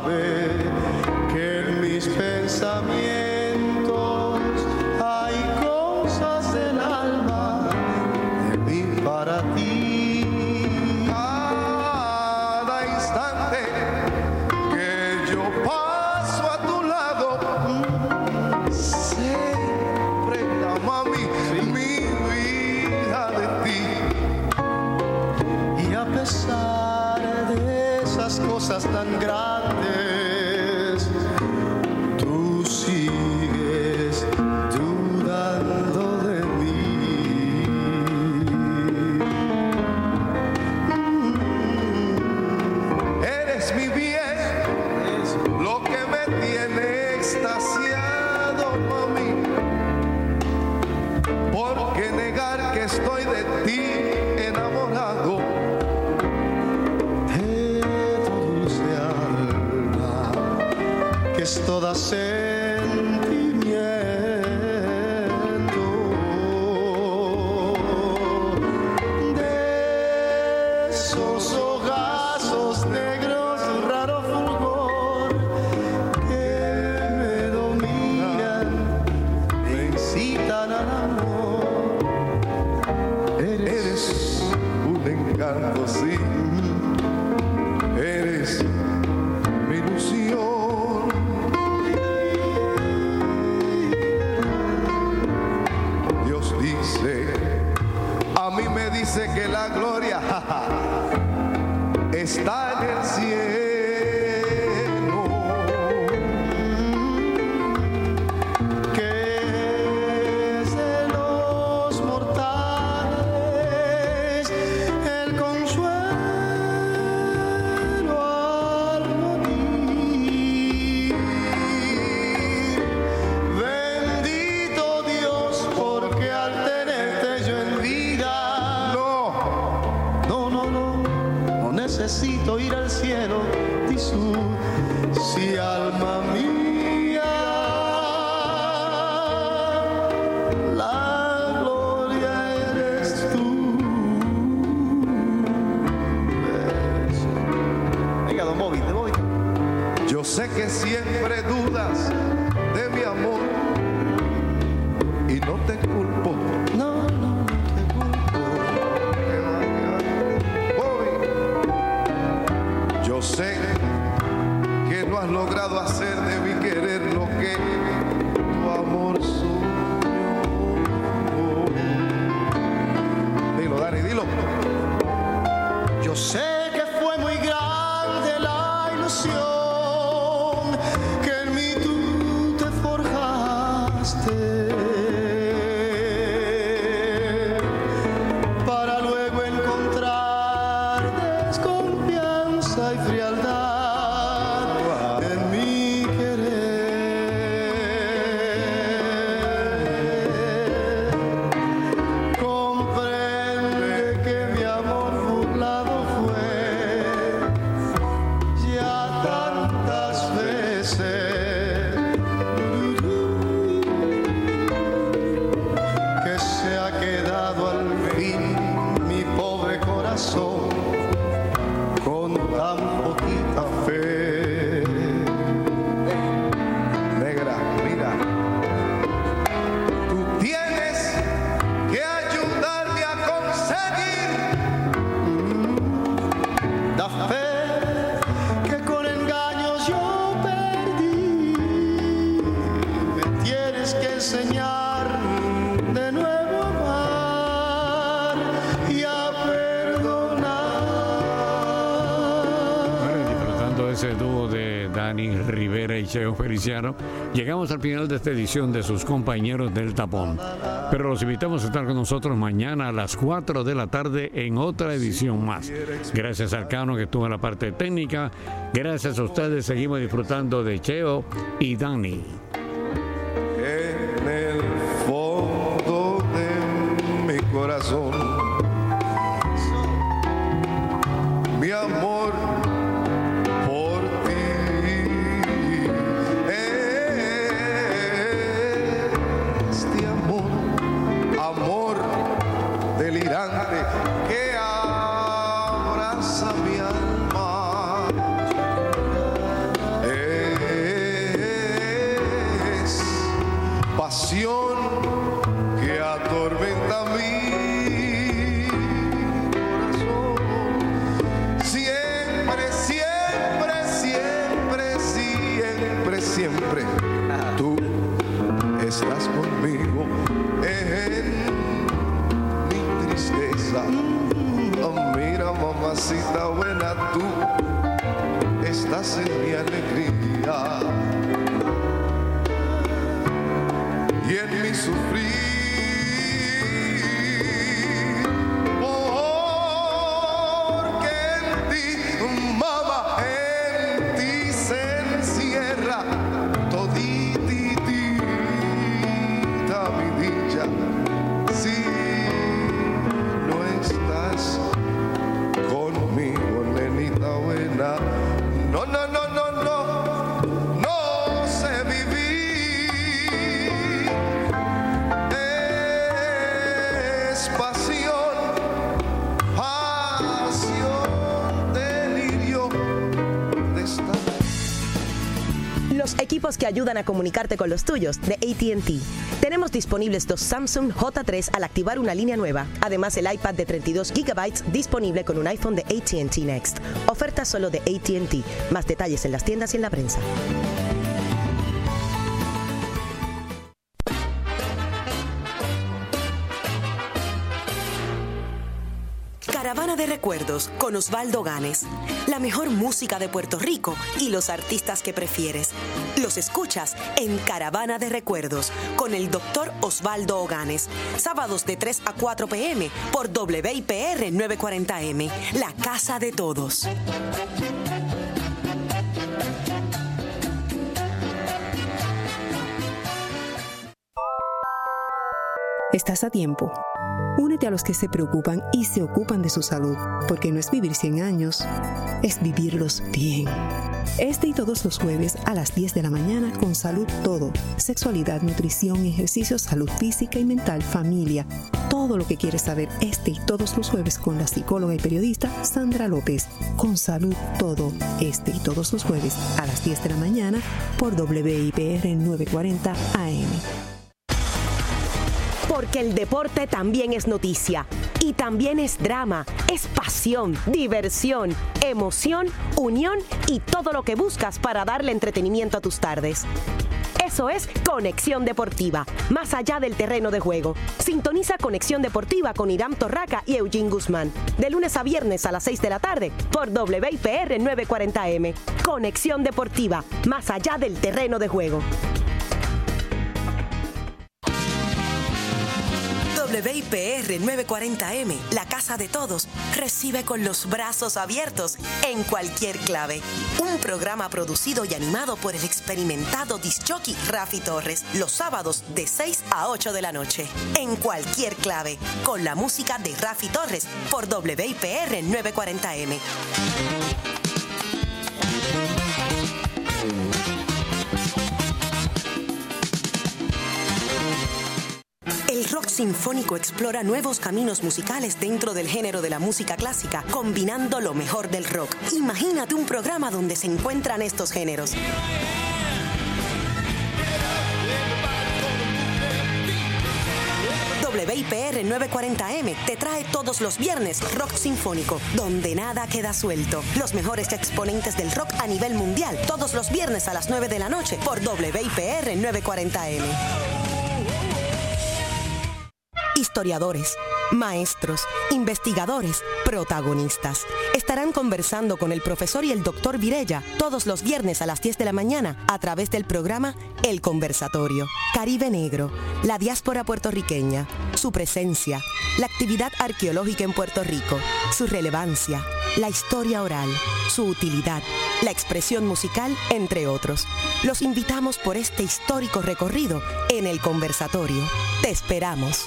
sabe alma mía, la gloria eres tú. Venga, don Bobby, de Bobby. Yo sé que siempre dudas. Micheo Feliciano, llegamos al final de esta edición de sus compañeros del tapón. Pero los invitamos a estar con nosotros mañana a las 4 de la tarde en otra edición más. Gracias al Cano que estuvo en la parte técnica. Gracias a ustedes seguimos disfrutando de Cheo y Dani. Ayudan a comunicarte con los tuyos de ATT. Tenemos disponibles dos Samsung J3 al activar una línea nueva. Además, el iPad de 32 GB disponible con un iPhone de ATT Next. Oferta solo de ATT. Más detalles en las tiendas y en la prensa. Caravana de Recuerdos con Osvaldo Ganes. La mejor música de Puerto Rico y los artistas que prefieres. Los escuchas en Caravana de Recuerdos con el doctor Osvaldo Oganes. Sábados de 3 a 4 pm por WIPR 940M. La casa de todos. Estás a tiempo. Únete a los que se preocupan y se ocupan de su salud, porque no es vivir 100 años, es vivirlos bien. Este y todos los jueves a las 10 de la mañana con Salud Todo, sexualidad, nutrición, ejercicio, salud física y mental, familia, todo lo que quieres saber este y todos los jueves con la psicóloga y periodista Sandra López. Con Salud Todo, este y todos los jueves a las 10 de la mañana por WIPR 940 AM porque el deporte también es noticia y también es drama, es pasión, diversión, emoción, unión y todo lo que buscas para darle entretenimiento a tus tardes. Eso es Conexión Deportiva, más allá del terreno de juego. Sintoniza Conexión Deportiva con Irán Torraca y Eugene Guzmán, de lunes a viernes a las 6 de la tarde por WIPR 940M. Conexión Deportiva, más allá del terreno de juego. WIPR 940M, la casa de todos, recibe con los brazos abiertos en cualquier clave. Un programa producido y animado por el experimentado disjockey Rafi Torres, los sábados de 6 a 8 de la noche. En cualquier clave, con la música de Rafi Torres por WIPR 940M. El rock sinfónico explora nuevos caminos musicales dentro del género de la música clásica, combinando lo mejor del rock. Imagínate un programa donde se encuentran estos géneros. WIPR 940M te trae todos los viernes Rock Sinfónico, donde nada queda suelto. Los mejores exponentes del rock a nivel mundial, todos los viernes a las 9 de la noche por WIPR 940M historiadores, maestros, investigadores, protagonistas. Estarán conversando con el profesor y el doctor Virella todos los viernes a las 10 de la mañana a través del programa El Conversatorio. Caribe Negro, la diáspora puertorriqueña, su presencia, la actividad arqueológica en Puerto Rico, su relevancia, la historia oral, su utilidad, la expresión musical, entre otros. Los invitamos por este histórico recorrido en el conversatorio. Te esperamos.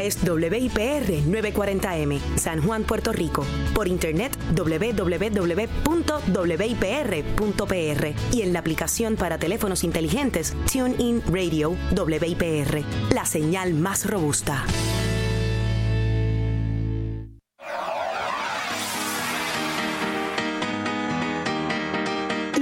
Es WIPR 940M, San Juan, Puerto Rico. Por internet www.wipr.pr y en la aplicación para teléfonos inteligentes TuneIn Radio WIPR, la señal más robusta.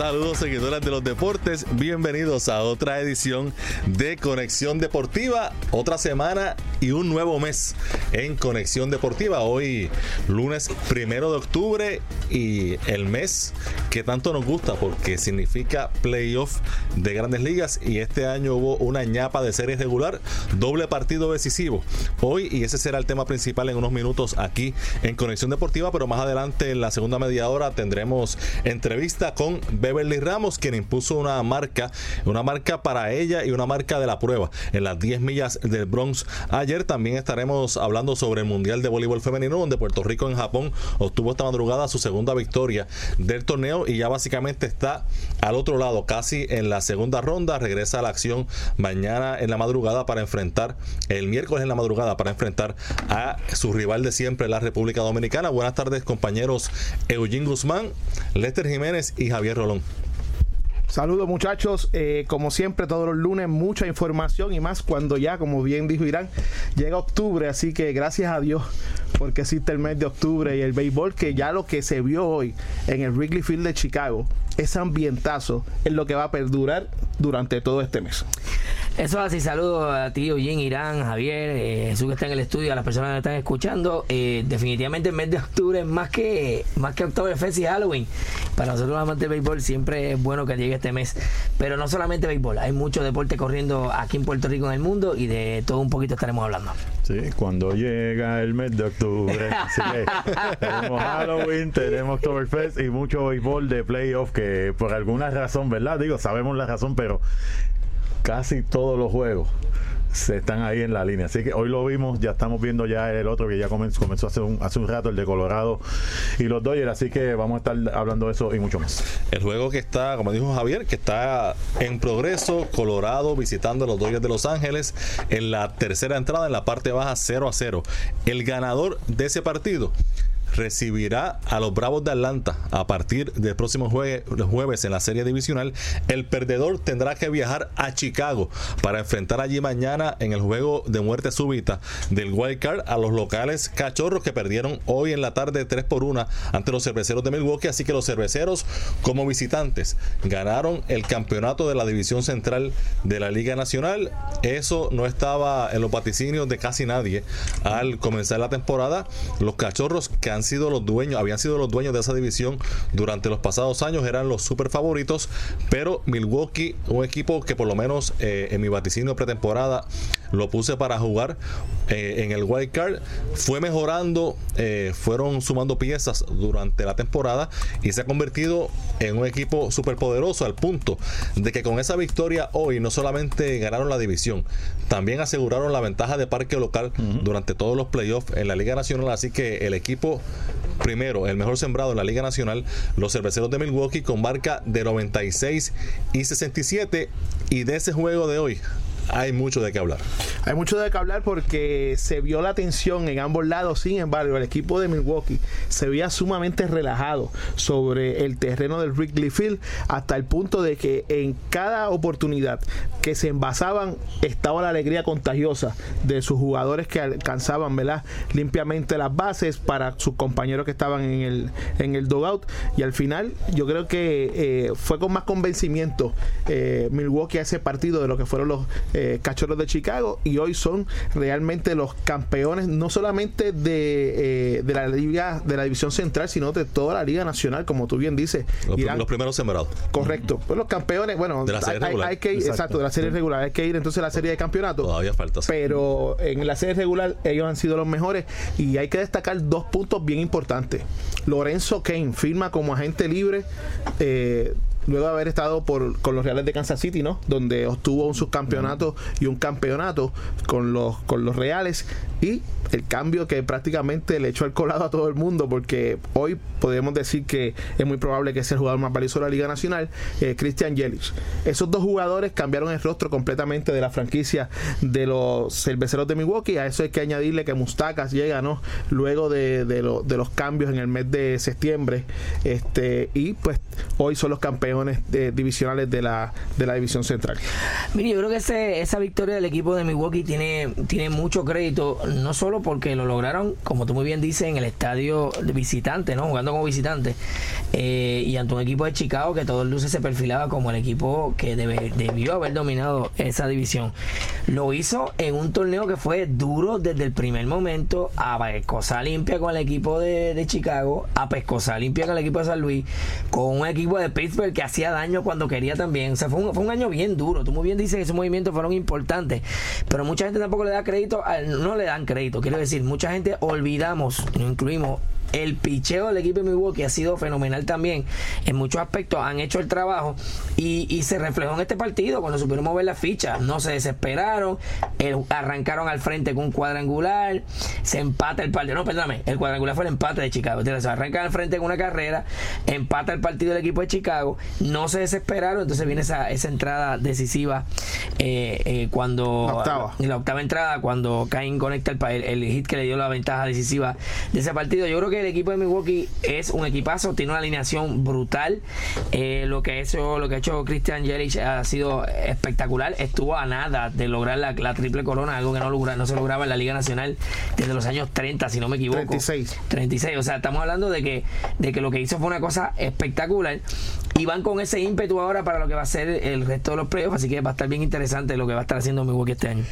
Saludos seguidores de los deportes, bienvenidos a otra edición de Conexión Deportiva, otra semana y un nuevo mes en Conexión Deportiva. Hoy lunes primero de octubre y el mes que tanto nos gusta porque significa playoff de grandes ligas y este año hubo una ñapa de serie regular, doble partido decisivo. Hoy y ese será el tema principal en unos minutos aquí en Conexión Deportiva, pero más adelante en la segunda media hora tendremos entrevista con Beverly Ramos, quien impuso una marca, una marca para ella y una marca de la prueba en las 10 millas del Bronx ayer. También estaremos hablando sobre el Mundial de Voleibol Femenino, donde Puerto Rico en Japón obtuvo esta madrugada su segunda victoria del torneo y ya básicamente está al otro lado, casi en la segunda ronda. Regresa a la acción mañana en la madrugada para enfrentar, el miércoles en la madrugada para enfrentar a su rival de siempre, la República Dominicana. Buenas tardes, compañeros Eugene Guzmán, Lester Jiménez y Javier Rolón. Saludos muchachos, eh, como siempre todos los lunes mucha información y más cuando ya, como bien dijo Irán, llega octubre, así que gracias a Dios porque existe el mes de octubre y el béisbol que ya lo que se vio hoy en el Wrigley Field de Chicago, ese ambientazo es lo que va a perdurar durante todo este mes. Eso es así, saludos a ti, Eugene, Irán, Javier, eh, Jesús que está en el estudio, a las personas que están escuchando. Eh, definitivamente el mes de octubre es más que más que Oktoberfest y Halloween. Para nosotros los amantes de béisbol siempre es bueno que llegue este mes. Pero no solamente béisbol, hay mucho deporte corriendo aquí en Puerto Rico en el mundo y de todo un poquito estaremos hablando. Sí, cuando llega el mes de octubre. Que tenemos Halloween, tenemos Oktoberfest y mucho béisbol de playoff que por alguna razón, ¿verdad? Digo, sabemos la razón, pero casi todos los juegos se están ahí en la línea. Así que hoy lo vimos, ya estamos viendo ya el otro que ya comenzó, comenzó hace, un, hace un rato, el de Colorado y los Dodgers. Así que vamos a estar hablando de eso y mucho más. El juego que está, como dijo Javier, que está en progreso, Colorado visitando a los Dodgers de Los Ángeles en la tercera entrada, en la parte baja 0 a 0. El ganador de ese partido recibirá a los Bravos de Atlanta a partir del próximo jueves en la serie divisional. El perdedor tendrá que viajar a Chicago para enfrentar allí mañana en el juego de muerte súbita del Wild Card a los locales cachorros que perdieron hoy en la tarde 3 por 1 ante los cerveceros de Milwaukee. Así que los cerveceros, como visitantes, ganaron el campeonato de la división central de la Liga Nacional. Eso no estaba en los vaticinios de casi nadie al comenzar la temporada. Los cachorros que han sido los dueños, habían sido los dueños de esa división durante los pasados años, eran los super favoritos, pero Milwaukee, un equipo que por lo menos eh, en mi vaticinio pretemporada lo puse para jugar eh, en el wild card, fue mejorando, eh, fueron sumando piezas durante la temporada y se ha convertido en un equipo super poderoso al punto de que con esa victoria hoy no solamente ganaron la división, también aseguraron la ventaja de parque local durante todos los playoffs en la Liga Nacional, así que el equipo primero, el mejor sembrado en la Liga Nacional, los cerveceros de Milwaukee con marca de 96 y 67 y de ese juego de hoy hay mucho de qué hablar. Hay mucho de qué hablar porque se vio la tensión en ambos lados. Sin embargo, el equipo de Milwaukee se veía sumamente relajado sobre el terreno del Wrigley Field hasta el punto de que en cada oportunidad que se envasaban estaba la alegría contagiosa de sus jugadores que alcanzaban ¿verdad? limpiamente las bases para sus compañeros que estaban en el, en el dugout. Y al final, yo creo que eh, fue con más convencimiento eh, Milwaukee a ese partido de lo que fueron los Cachorros de Chicago y hoy son realmente los campeones no solamente de, eh, de la liga de la división central sino de toda la liga nacional como tú bien dices. Los, primeros sembrados. Correcto. Pues los campeones bueno de la serie regular. hay, que ir, exacto. de la serie regular hay que ir entonces a la serie de campeonato. Todavía falta pero en la serie regular ellos han sido los mejores y hay que destacar dos puntos bien importantes. Lorenzo Kane firma como agente libre eh, luego de haber estado por, con los Reales de Kansas City, ¿no? Donde obtuvo un subcampeonato y un campeonato con los, con los Reales y el cambio que prácticamente le echó el colado a todo el mundo porque hoy podemos decir que es muy probable que sea el jugador más valioso de la Liga Nacional, eh, Christian Yelich. Esos dos jugadores cambiaron el rostro completamente de la franquicia de los cerveceros de Milwaukee. A eso hay que añadirle que Mustakas llega, ¿no? Luego de, de los cambios en el mes de septiembre. Este, y pues hoy son los campeones eh, divisionales de la, de la división central. Mire, yo creo que ese, esa victoria del equipo de Milwaukee tiene, tiene mucho crédito, no solo porque lo lograron, como tú muy bien dices, en el estadio de visitante, ¿no? Jugando como visitante. eh, y ante un equipo de Chicago que todos luces se perfilaba como el equipo que debió haber dominado esa división. Lo hizo en un torneo que fue duro desde el primer momento, a pescosa limpia con el equipo de, de Chicago, a pescosa limpia con el equipo de San Luis, con un equipo de Pittsburgh que hacía daño cuando quería también. O sea, fue un, fue un año bien duro. Tú muy bien dices que esos movimientos fueron importantes, pero mucha gente tampoco le da crédito, no le dan crédito. Quiero decir, mucha gente olvidamos, incluimos el picheo del equipo de Milwaukee ha sido fenomenal también. En muchos aspectos han hecho el trabajo y, y se reflejó en este partido cuando supieron mover las fichas. No se desesperaron, el- arrancaron al frente con un cuadrangular, se empata el partido. No, perdóname, el cuadrangular fue el empate de Chicago. Entonces, Se arrancan al frente con una carrera, empata el partido del equipo de Chicago, no se desesperaron, entonces viene esa, esa entrada decisiva eh, eh, cuando La octava. en la octava entrada cuando Cain conecta el, el, el hit que le dio la ventaja decisiva de ese partido. Yo creo que el equipo de Milwaukee es un equipazo, tiene una alineación brutal. Eh, lo que ha hecho, lo que ha hecho Christian Yelich ha sido espectacular. Estuvo a nada de lograr la, la triple corona, algo que no logra, no se lograba en la Liga Nacional desde los años 30, si no me equivoco. 36. 36. O sea, estamos hablando de que, de que lo que hizo fue una cosa espectacular. Y van con ese ímpetu ahora para lo que va a ser el resto de los playoffs. Así que va a estar bien interesante lo que va a estar haciendo Milwaukee este año.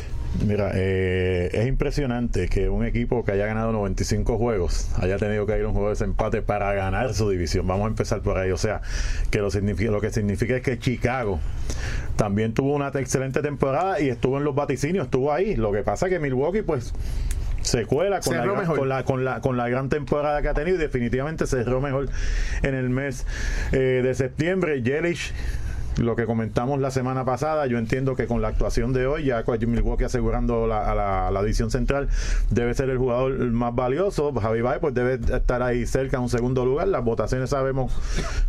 Mira, eh, es impresionante que un equipo que haya ganado 95 juegos haya tenido que ir a un juego de desempate para ganar su división. Vamos a empezar por ahí. O sea, que lo, significa, lo que significa es que Chicago también tuvo una excelente temporada y estuvo en los vaticinios, estuvo ahí. Lo que pasa es que Milwaukee, pues se cuela con la, gran, con, la, con, la, con la gran temporada que ha tenido y definitivamente cerró mejor en el mes eh, de septiembre. Yelich lo que comentamos la semana pasada, yo entiendo que con la actuación de hoy, ya Milwaukee asegurando la, a la, la central, debe ser el jugador más valioso. Javi Baez pues debe estar ahí cerca en un segundo lugar. Las votaciones sabemos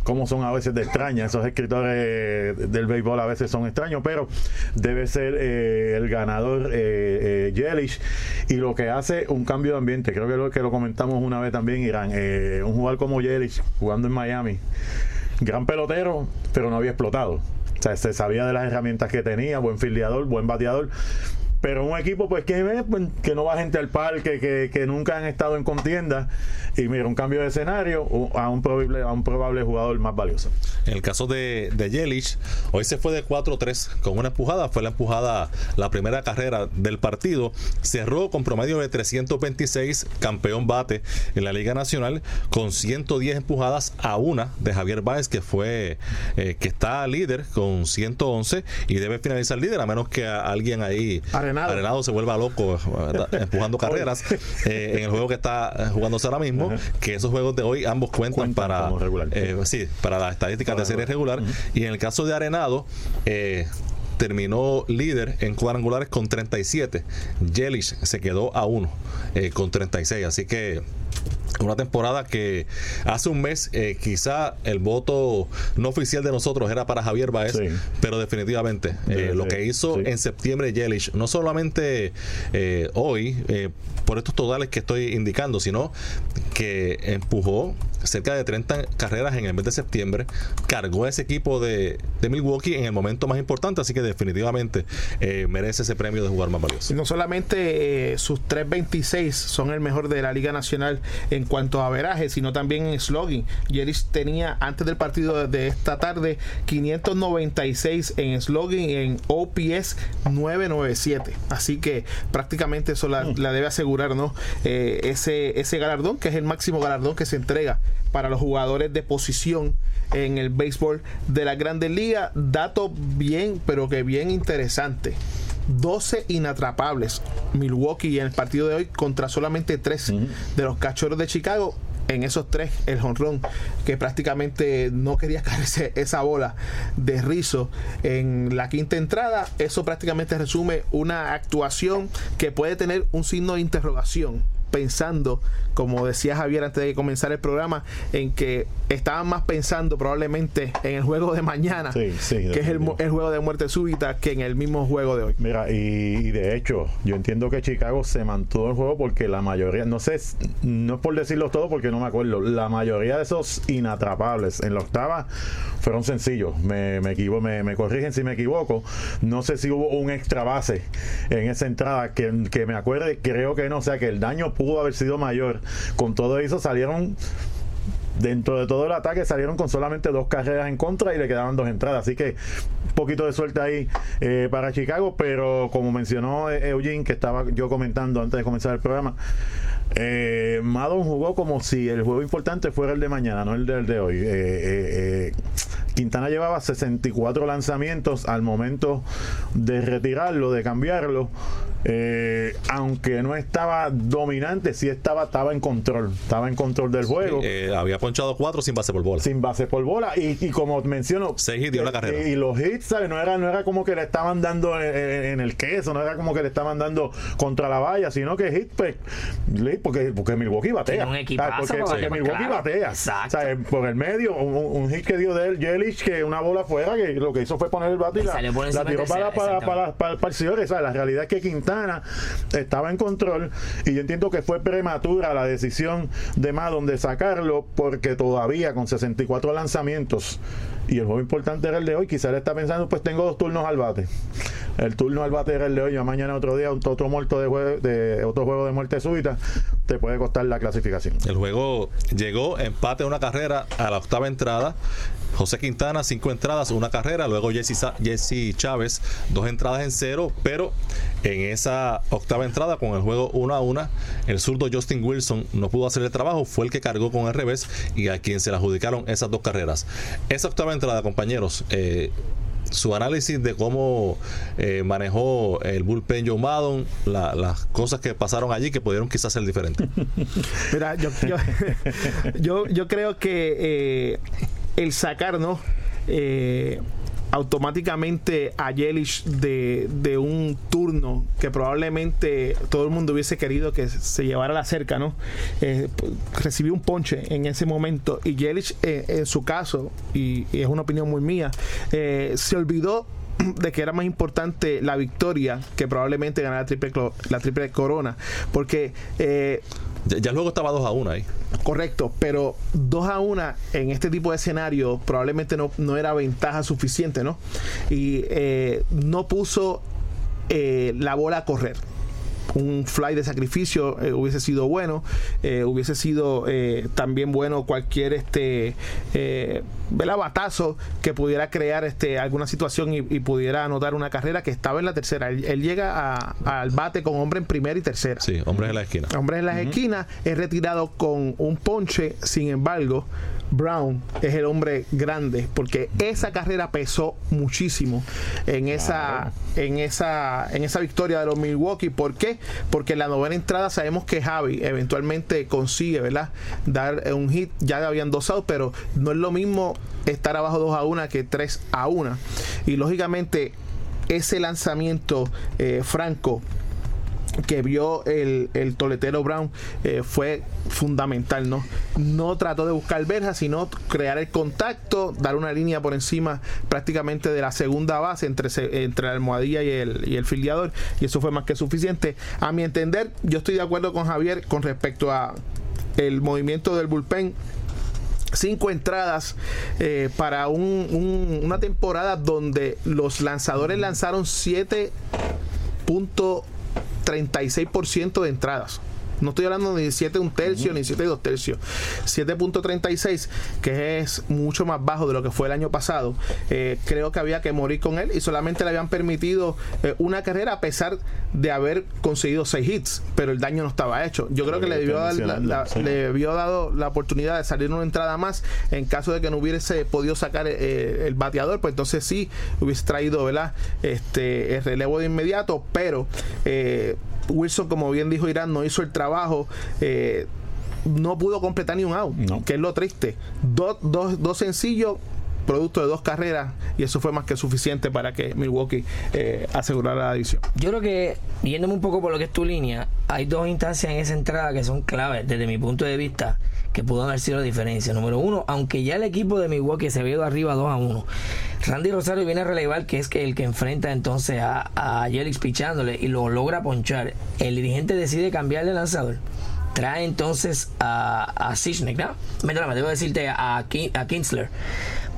cómo son a veces de extrañas. Esos escritores del béisbol a veces son extraños, pero debe ser eh, el ganador eh, eh, Yelich. Y lo que hace un cambio de ambiente, creo que lo que lo comentamos una vez también, Irán, eh, un jugador como Yelich jugando en Miami gran pelotero, pero no había explotado. O sea, se sabía de las herramientas que tenía, buen filiador, buen bateador. Pero un equipo pues que, eh, pues, que no va gente al parque, que, que nunca han estado en contienda. Y mira, un cambio de escenario a un probable, a un probable jugador más valioso. En el caso de, de Yelich, hoy se fue de 4-3 con una empujada. Fue la empujada, la primera carrera del partido. Cerró con promedio de 326, campeón bate en la Liga Nacional, con 110 empujadas a una de Javier Báez, que fue eh, que está líder con 111 y debe finalizar líder, a menos que a alguien ahí Arenado. se vuelva loco empujando carreras eh, en el juego que está jugándose ahora mismo. Que esos juegos de hoy ambos cuentan, Cuentan para eh, sí, para las estadísticas de serie regular. regular. Y en el caso de Arenado, eh, terminó líder en cuadrangulares con 37. Yelich se quedó a uno eh, con 36. Así que una temporada que hace un mes eh, quizá el voto no oficial de nosotros era para Javier Baez, Sí. pero definitivamente eh, lo que hizo sí. en septiembre Yelich, no solamente eh, hoy, por estos totales que estoy indicando, sino que empujó cerca de 30 carreras en el mes de septiembre, cargó a ese equipo de, de Milwaukee en el momento más importante, así que definitivamente eh, merece ese premio de jugar más valioso. Y no solamente eh, sus 3.26 son el mejor de la Liga Nacional en cuanto a veraje, sino también en slogan. Yelich tenía antes del partido de esta tarde 596 en slogan y en OPS 997. Así que prácticamente eso la, la debe asegurar, ¿no? Eh, ese, ese galardón, que es el máximo galardón que se entrega para los jugadores de posición en el béisbol de la Grandes Ligas. Dato bien, pero que bien interesante. 12 inatrapables Milwaukee en el partido de hoy contra solamente 3 de los cachorros de Chicago. En esos tres, el jonrón que prácticamente no quería caerse esa bola de rizo en la quinta entrada. Eso prácticamente resume una actuación que puede tener un signo de interrogación pensando, como decía Javier antes de comenzar el programa, en que estaban más pensando probablemente en el juego de mañana, Sí, sí, que es el, juego de muerte súbita, que en el mismo juego de hoy. Mira, y, y de hecho, yo entiendo que Chicago se mantuvo el juego porque la mayoría, no sé, no es por decirlo todo porque no me acuerdo, la mayoría de esos inatrapables en la octava fueron sencillos. Me, me, equivo- me, me corrigen si me equivoco. No sé si hubo un extra base en esa entrada que, que me acuerde, creo que no, o sea que el daño pudo haber sido mayor. Con todo eso salieron dentro de todo el ataque salieron con solamente dos carreras en contra y le quedaban dos entradas. Así que un poquito de suerte ahí eh, para Chicago, pero como mencionó eh, Eugene, que estaba yo comentando antes de comenzar el programa, eh, Madon jugó como si el juego importante fuera el de mañana, no el del de hoy. Eh, Quintana llevaba 64 lanzamientos al momento de retirarlo, de cambiarlo. Eh, aunque no estaba dominante, sí estaba, estaba en control, estaba en control del juego Eh, había ponchado cuatro sin base por bola. sin base por bola y, y como menciono Seis hits dio la eh, carrera. y los hits ¿sabes? no era no era como que le estaban dando en, en- el queso no era como que le estaban dando contra la valla sino que hit pues, porque porque Milwaukee batea un equipazo porque, porque Milwaukee claro. batea Exacto. ¿sabes? por el medio un, un hit que dio de él Yelich que una bola fuera que lo que hizo fue poner el bate y la, la tiró para, para, para, para, para el señor, ¿sabes? la realidad es que Quintana estaba en control y yo entiendo que fue prematura la decisión de Madon de sacarlo porque todavía con 64 lanzamientos y el juego importante era el de hoy, quizás él está pensando pues tengo dos turnos al bate el turno al bate era el de hoy, ya mañana otro día otro muerto de, jue- de otro juego de muerte súbita te puede costar la clasificación El juego llegó empate una carrera a la octava entrada. José Quintana, cinco entradas, una carrera. Luego Jesse Chávez, dos entradas en cero. Pero en esa octava entrada, con el juego 1 a 1, el zurdo Justin Wilson no pudo hacer el trabajo. Fue el que cargó con el revés y a quien se le adjudicaron esas dos carreras. Esa octava entrada, compañeros. eh, su análisis de cómo eh, manejó el bullpen Joe Maddon, la- las cosas que pasaron allí que pudieron quizás ser diferentes. Mira, yo, creo que eh, el sacar, ¿no? Eh, automáticamente a Yelich de, de un turno que probablemente todo el mundo hubiese querido que se llevara la cerca, ¿no? Eh, recibió un ponche en ese momento y Yelich eh, en su caso, y, es una opinión muy mía, eh, se olvidó de que era más importante la victoria que probablemente ganar la triple, la triple corona porque Ya, ya el estaba 2 a 1 ahí. Correcto, pero 2 a 1 en este tipo de escenario probablemente no, no era ventaja suficiente, ¿no? Y eh, no puso eh, la bola a correr. Un fly de sacrificio eh, hubiese sido bueno, eh, hubiese sido eh, también bueno cualquier este eh, ¿verdad? batazo que pudiera crear este alguna situación y, y pudiera anotar una carrera que estaba en la tercera. Él, él llega a- al bate con hombre en primera y tercera. Sí, hombres en la esquina. Hombres en las esquinas es retirado con un ponche, sin embargo, Brown es el hombre grande porque esa carrera pesó muchísimo en esa en esa en esa victoria de los Milwaukee. ¿Por qué? Porque en la novena entrada sabemos que Javi eventualmente consigue, ¿verdad? Dar un hit, ya habían dos outs, pero no es lo mismo estar abajo 2 a 1 que 3 a 1. Y lógicamente ese lanzamiento eh, franco que vio el, el toletero Brown eh, fue fundamental, ¿no? No trató de buscar verja, sino crear el contacto, dar una línea por encima prácticamente de la segunda base entre, se- entre la almohadilla y el, y el filiador, y eso fue más que suficiente. A mi entender, yo estoy de acuerdo con Javier con respecto a el movimiento del bullpen cinco entradas eh, para un- un- una temporada donde los lanzadores lanzaron 7.36% de entradas. No estoy hablando ni de 7 un tercio ni 7 dos tercios. 7.36, que es mucho más bajo de lo que fue el año pasado. Eh, creo que había que morir con él y solamente le habían permitido eh, una carrera a pesar de haber conseguido 6 hits, pero el daño no estaba hecho. Yo creo que que le debió, dar la- la- mencionando, sí. le debió dado la oportunidad de salir una entrada más en caso de que no hubiese podido sacar eh, el bateador, pues entonces sí hubiese traído ¿verdad? Este, el relevo de inmediato, pero eh, Wilson, como bien dijo Irán, no hizo el trabajo. eh, no pudo completar ni un out, No. que es lo triste. Dos, dos, dos sencillos producto de dos carreras y eso fue más que suficiente para que Milwaukee eh, asegurara la división. Yo creo que, yéndome un poco por lo que es tu línea, hay dos instancias en esa entrada que son claves desde mi punto de vista que pudo haber sido la diferencia. Número uno, aunque ya el equipo de Milwaukee se ido arriba 2 a 1, Randy Rosario viene a relevar que es que el que enfrenta entonces a, a Yelix pichándole y lo logra ponchar. El dirigente decide cambiarle el lanzador. Trae entonces a, a Sichnik, ¿no? Me debo decirte a, a Kinsler.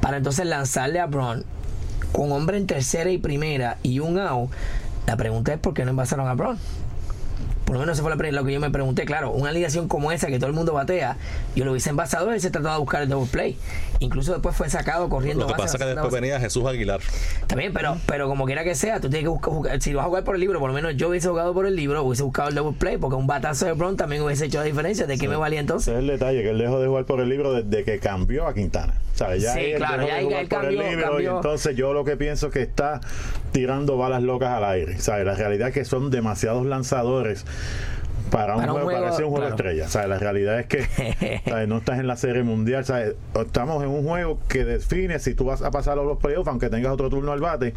Para entonces lanzarle a Braun con hombre en tercera y primera y un out. La pregunta es por qué no envasaron a Braun por lo menos eso fue lo que yo me pregunté. Claro, una alineación como esa que todo el mundo batea, yo lo hubiese envasado y se tratado de buscar el double play. Incluso después fue sacado corriendo. Lo que pasa es que después venía Jesús Aguilar. También, pero, pero como quiera que sea, tú tienes que buscar, si vas a jugar por el libro, por lo menos yo hubiese jugado por el libro, hubiese buscado el double play, porque un batazo de Bron también hubiese hecho la diferencia. ¿De qué me valía entonces? Ese es el detalle, que él dejó de jugar por el libro desde que cambió a Quintana. Ya sí, claro, ya él cambió, entonces yo lo que pienso es que está tirando balas locas al aire. ¿sabes? La realidad es que son demasiados lanzadores para un, juego, para un juego estrella. ¿sabes? La realidad es que no estás en la serie mundial. ¿sabes? Estamos en un juego que define si tú vas a pasar a los playoffs, aunque tengas otro turno al bate.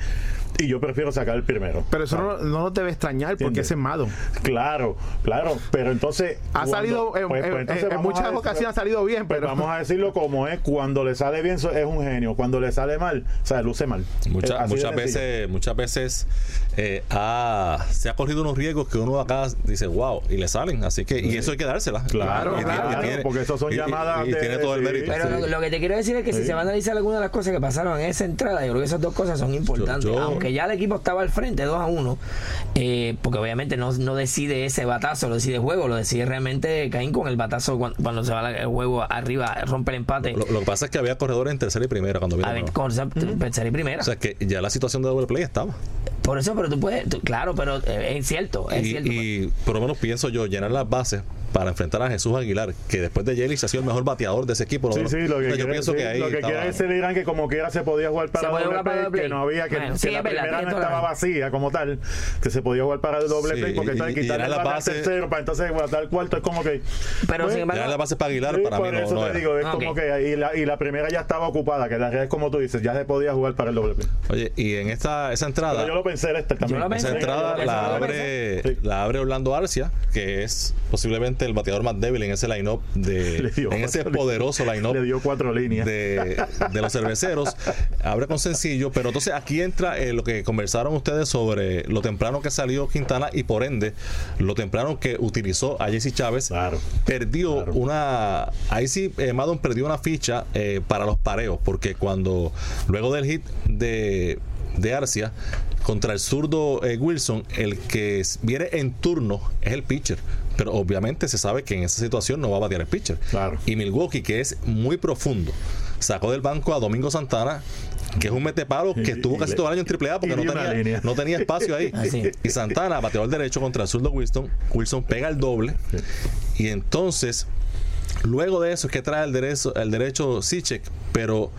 Y yo prefiero sacar el primero. Pero eso no, no debe extrañar porque es Mado. Claro, claro. Pero entonces. Ha salido. Pues, pues, en muchas ocasiones ha salido bien, pues pero. Vamos a decirlo como es. Cuando le sale bien, es un genio. Cuando le sale mal, o sea, luce mal. muchas veces, muchas veces eh, se ha corrido unos riesgos que uno acá dice, wow, y le salen. Así que, y eso hay que dársela. Claro, claro, porque eso son llamadas. Y, tiene todo el mérito. Pero lo, que te quiero decir es que si se van a analizar algunas de las cosas que pasaron en esa entrada, yo creo que esas dos cosas son importantes. Aunque ya el equipo estaba al frente 2 a 1, eh, porque obviamente no, no decide ese batazo, lo decide el juego, lo decide realmente Caín con el batazo cuando, se va el juego arriba, rompe el empate. Lo, que pasa es que había corredores en tercera y primera cuando vino. tercera y primera. O sea que ya la situación de doble play estaba. Por eso, pero tú puedes, claro, pero eh, es cierto. Es y, cierto, y por lo menos pienso yo, llenar las bases para enfrentar a Jesús Aguilar, que después de Yelich ha sido el mejor bateador de ese equipo. Sí, sí, lo que yo pienso que ahí Lo que quiere decir Irán que como quiera se podía jugar para el doble play, que no había, que, que la primera no estaba vacía como tal, que se podía jugar para el doble play, porque está quitar la base tercero para entonces guardar el cuarto es como que... Pero sin embargo... la base para Aguilar, para mí no, eso no te digo, es como que... Y la, y la primera ya estaba ocupada, que la red es como tú dices, ya se podía jugar para el doble play. Oye, y en esta esa entrada... yo lo pensé también. Esa entrada la abre, la abre Orlando Arcia, que es posiblemente el bateador más débil en ese line-up de en ese poderoso line-up le dio cuatro líneas. de, de, los cerveceros. Abre con sencillo pero entonces aquí entra eh, lo que conversaron ustedes sobre lo temprano que salió Quintana y por ende lo temprano que utilizó a Jesse Chávez. Claro, perdió una ahí sí eh, Madon perdió una ficha eh, para los pareos porque cuando luego del hit de de Arcia contra el zurdo eh, Wilson, el que viene en turno es el pitcher. Pero obviamente se sabe que en esa situación no va a batear el pitcher. Claro. Y Milwaukee, que es muy profundo, sacó del banco a Domingo Santana, que es un metepalo que estuvo casi todo el año en AAA porque no tenía, no tenía, espacio ahí. Y Santana bateó al derecho contra el zurdo Wilson. Wilson pega el doble. Y entonces, luego de eso es que trae el derecho, el derecho Sichek, pero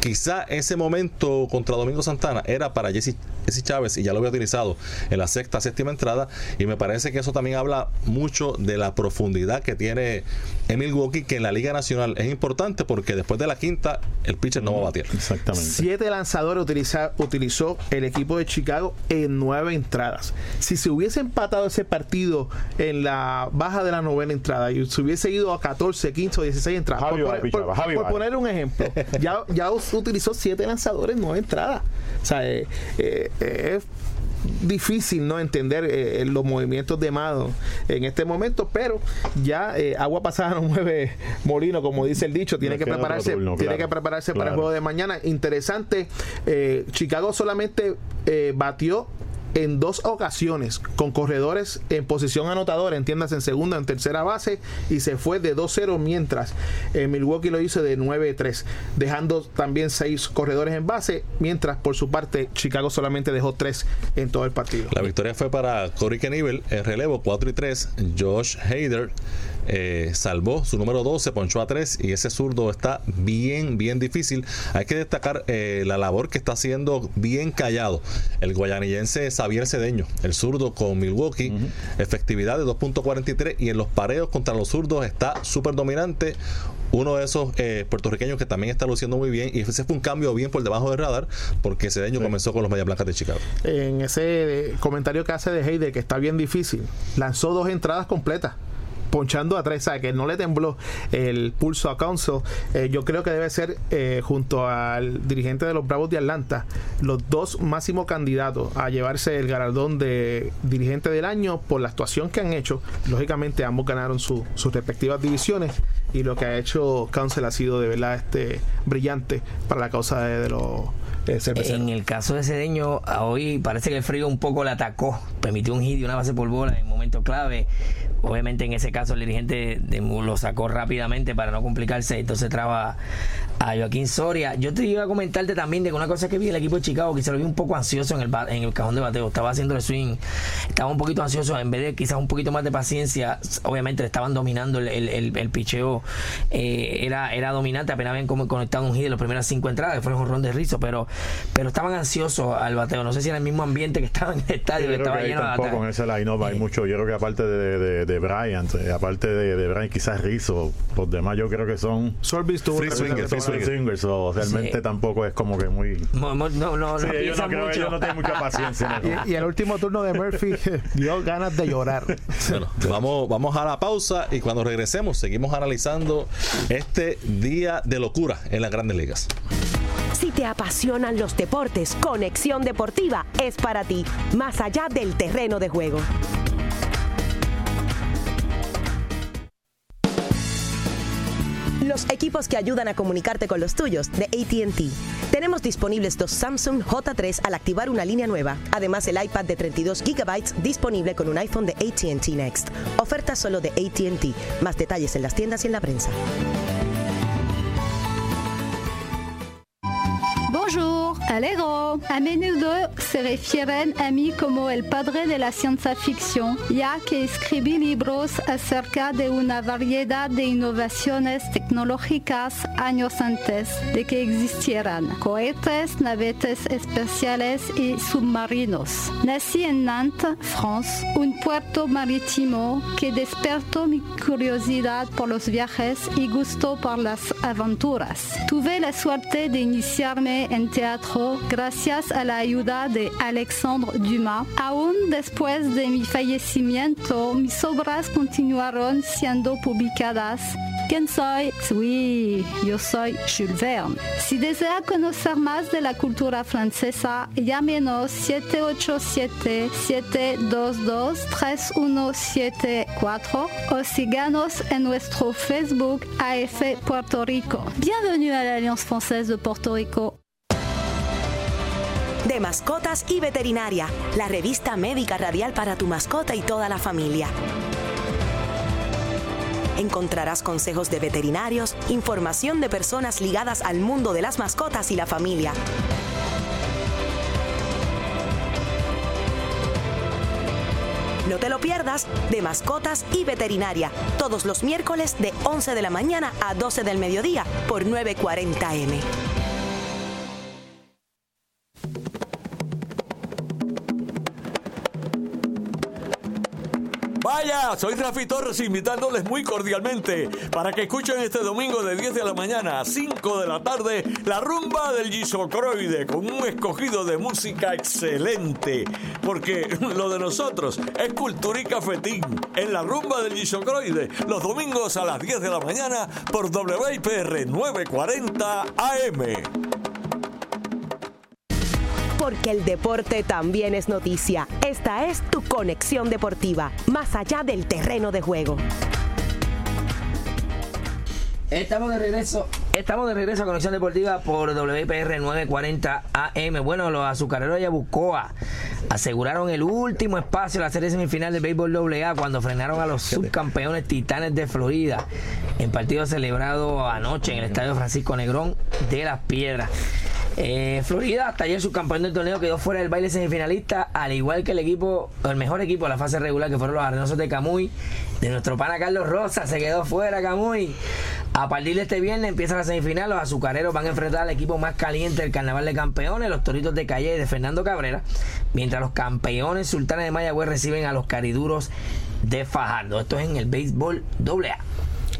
quizá ese momento contra Domingo Santana era para Jesse, Chávez y ya lo había utilizado en la sexta, séptima entrada y me parece que eso también habla mucho de la profundidad que tiene Emil Milwaukee que en la Liga Nacional es importante porque después de la quinta el pitcher no va a batir. Exactamente. Siete lanzadores utiliza, utilizó el equipo de Chicago en nueve entradas. Si se hubiese empatado ese partido en la baja de la novena entrada y se hubiese ido a 14, 15 o 16 entradas, por, poner, un ejemplo, ya, ya utilizó siete lanzadores, nueve entradas. O sea, eh, eh, es difícil no entender eh, los movimientos de Mado en este momento, pero ya agua pasada no mueve molino, como dice el dicho, tiene que prepararse, tiene que prepararse para el juego de mañana. Interesante, Chicago solamente batió en dos ocasiones con corredores en posición anotadora, entiendas en segunda, en tercera base, y se fue de 2-0 mientras eh, Milwaukee lo hizo de 9-3, dejando también seis corredores en base, mientras por su parte Chicago solamente dejó tres en todo el partido. La victoria fue para Corey Kenivel en relevo 4 y 3, Josh Hader eh, salvó su número 12, ponchó a 3 y ese zurdo está bien, bien difícil. Hay que destacar eh, la labor que está haciendo bien callado el guayanillense Xavier Cedeño, el zurdo con Milwaukee, efectividad de 2.43 y en los pareos contra los zurdos está súper dominante uno de esos eh, puertorriqueños que también está luciendo muy bien y ese fue un cambio bien por debajo del radar porque Cedeño comenzó con los Media Blancas de Chicago. En ese comentario que hace de Heide que está bien difícil, lanzó dos entradas completas ponchando a tres, ¿sabes? que no le tembló el pulso a Council. Eh, yo creo que debe ser, eh, junto al dirigente de los Bravos de Atlanta, los dos máximos candidatos a llevarse el galardón de dirigente del año por la actuación que han hecho. Lógicamente, ambos ganaron sus respectivas divisiones y lo que ha hecho Council ha sido de verdad este brillante para la causa de, los eh, en el caso de Cedeño, hoy parece que el frío un poco le atacó, permitió un hit y una base por bola en momento clave. Obviamente en ese caso el dirigente de, lo sacó rápidamente para no complicarse, entonces traba a Joaquín Soria. Yo te iba a comentarte también de una cosa que vi el equipo de Chicago, que se lo vi un poco ansioso en el, en el cajón de bateo, estaba haciendo el swing, estaba un poquito ansioso, en vez de quizás un poquito más de paciencia, obviamente le estaban dominando el, el, el, picheo, eh, era, era dominante, apenas habían como conectado un hit en las primeras cinco entradas, que fueron un ron de rizo, pero, pero estaban ansiosos al bateo, no sé si era el mismo ambiente que estaba en el estadio, que estaba lleno de con ese line hay mucho, yo creo que aparte de de Bryant, eh, aparte de, de Bryant, quizás Rizzo, los demás yo creo que son Sorbis tuvo free swingers, o realmente tampoco es como que muy. No, no, no, no, sí, ellos no creo ellos no tienen mucha paciencia. y, y, el último turno de Murphy dio ganas de llorar. Bueno, vamos, vamos a la pausa y cuando regresemos seguimos analizando este día de locura en las grandes ligas. Si te apasionan los deportes, Conexión Deportiva es para ti, más allá del terreno de juego. los equipos que ayudan a comunicarte con los tuyos de ATT. Tenemos disponibles dos Samsung J3 al activar una línea nueva. Además, el iPad de 32 GB disponible con un iPhone de ATT Next. Oferta solo de ATT. Más detalles en las tiendas y en la prensa. Bonjour. A menudo se refieren a mí como el padre de la ciencia ficción, ya que escribí libros acerca de una variedad de innovaciones tecnológicas años antes de que existieran cohetes, navetes espaciales y submarinos. Nací en Nantes, France, un puerto marítimo que despertó mi curiosidad por los viajes y gusto por las aventuras. Tuve la suerte de iniciarme en teatro gracias a la ayuda de Alexandre Dumas. Aún después de mi fallecimiento, mis obras continuaron siendo publicadas. ¿Quién soy? Sí, yo soy Jules Verne. Si desea conocer más de la cultura francesa, llámenos 787-722-3174 o síganos en nuestro Facebook AF Puerto Rico. Bienvenue à l'Alliance Française de Puerto Rico de mascotas y veterinaria, la revista médica radial para tu mascota y toda la familia. Encontrarás consejos de veterinarios, información de personas ligadas al mundo de las mascotas y la familia. No te lo pierdas de mascotas y veterinaria, todos los miércoles de 11 de la mañana a 12 del mediodía por 940M. Vaya, soy Rafi Torres invitándoles muy cordialmente para que escuchen este domingo de 10 de la mañana a 5 de la tarde la rumba del Gisocroide con un escogido de música excelente. Porque lo de nosotros es cultura y cafetín en la rumba del Gisocroide los domingos a las 10 de la mañana por WIPR 940 AM porque el deporte también es noticia. Esta es tu conexión deportiva, más allá del terreno de juego. Estamos de regreso. Estamos de regreso a Conexión Deportiva por WPR 940 AM. Bueno, los azucareros de Yabucoa aseguraron el último espacio en la serie semifinal del béisbol AA cuando frenaron a los subcampeones Titanes de Florida en partido celebrado anoche en el Estadio Francisco Negrón de las Piedras. Eh, Florida, hasta ayer subcampeón del torneo, quedó fuera del baile semifinalista, al igual que el equipo, el mejor equipo de la fase regular, que fueron los arenosos de Camuy. De nuestro pana Carlos Rosa, se quedó fuera Camuy. A partir de este viernes empieza la semifinal. Los azucareros van a enfrentar al equipo más caliente del carnaval de campeones, los toritos de Calle de Fernando Cabrera. Mientras los campeones sultanes de Mayagüez reciben a los cariduros de Fajardo. Esto es en el béisbol AA.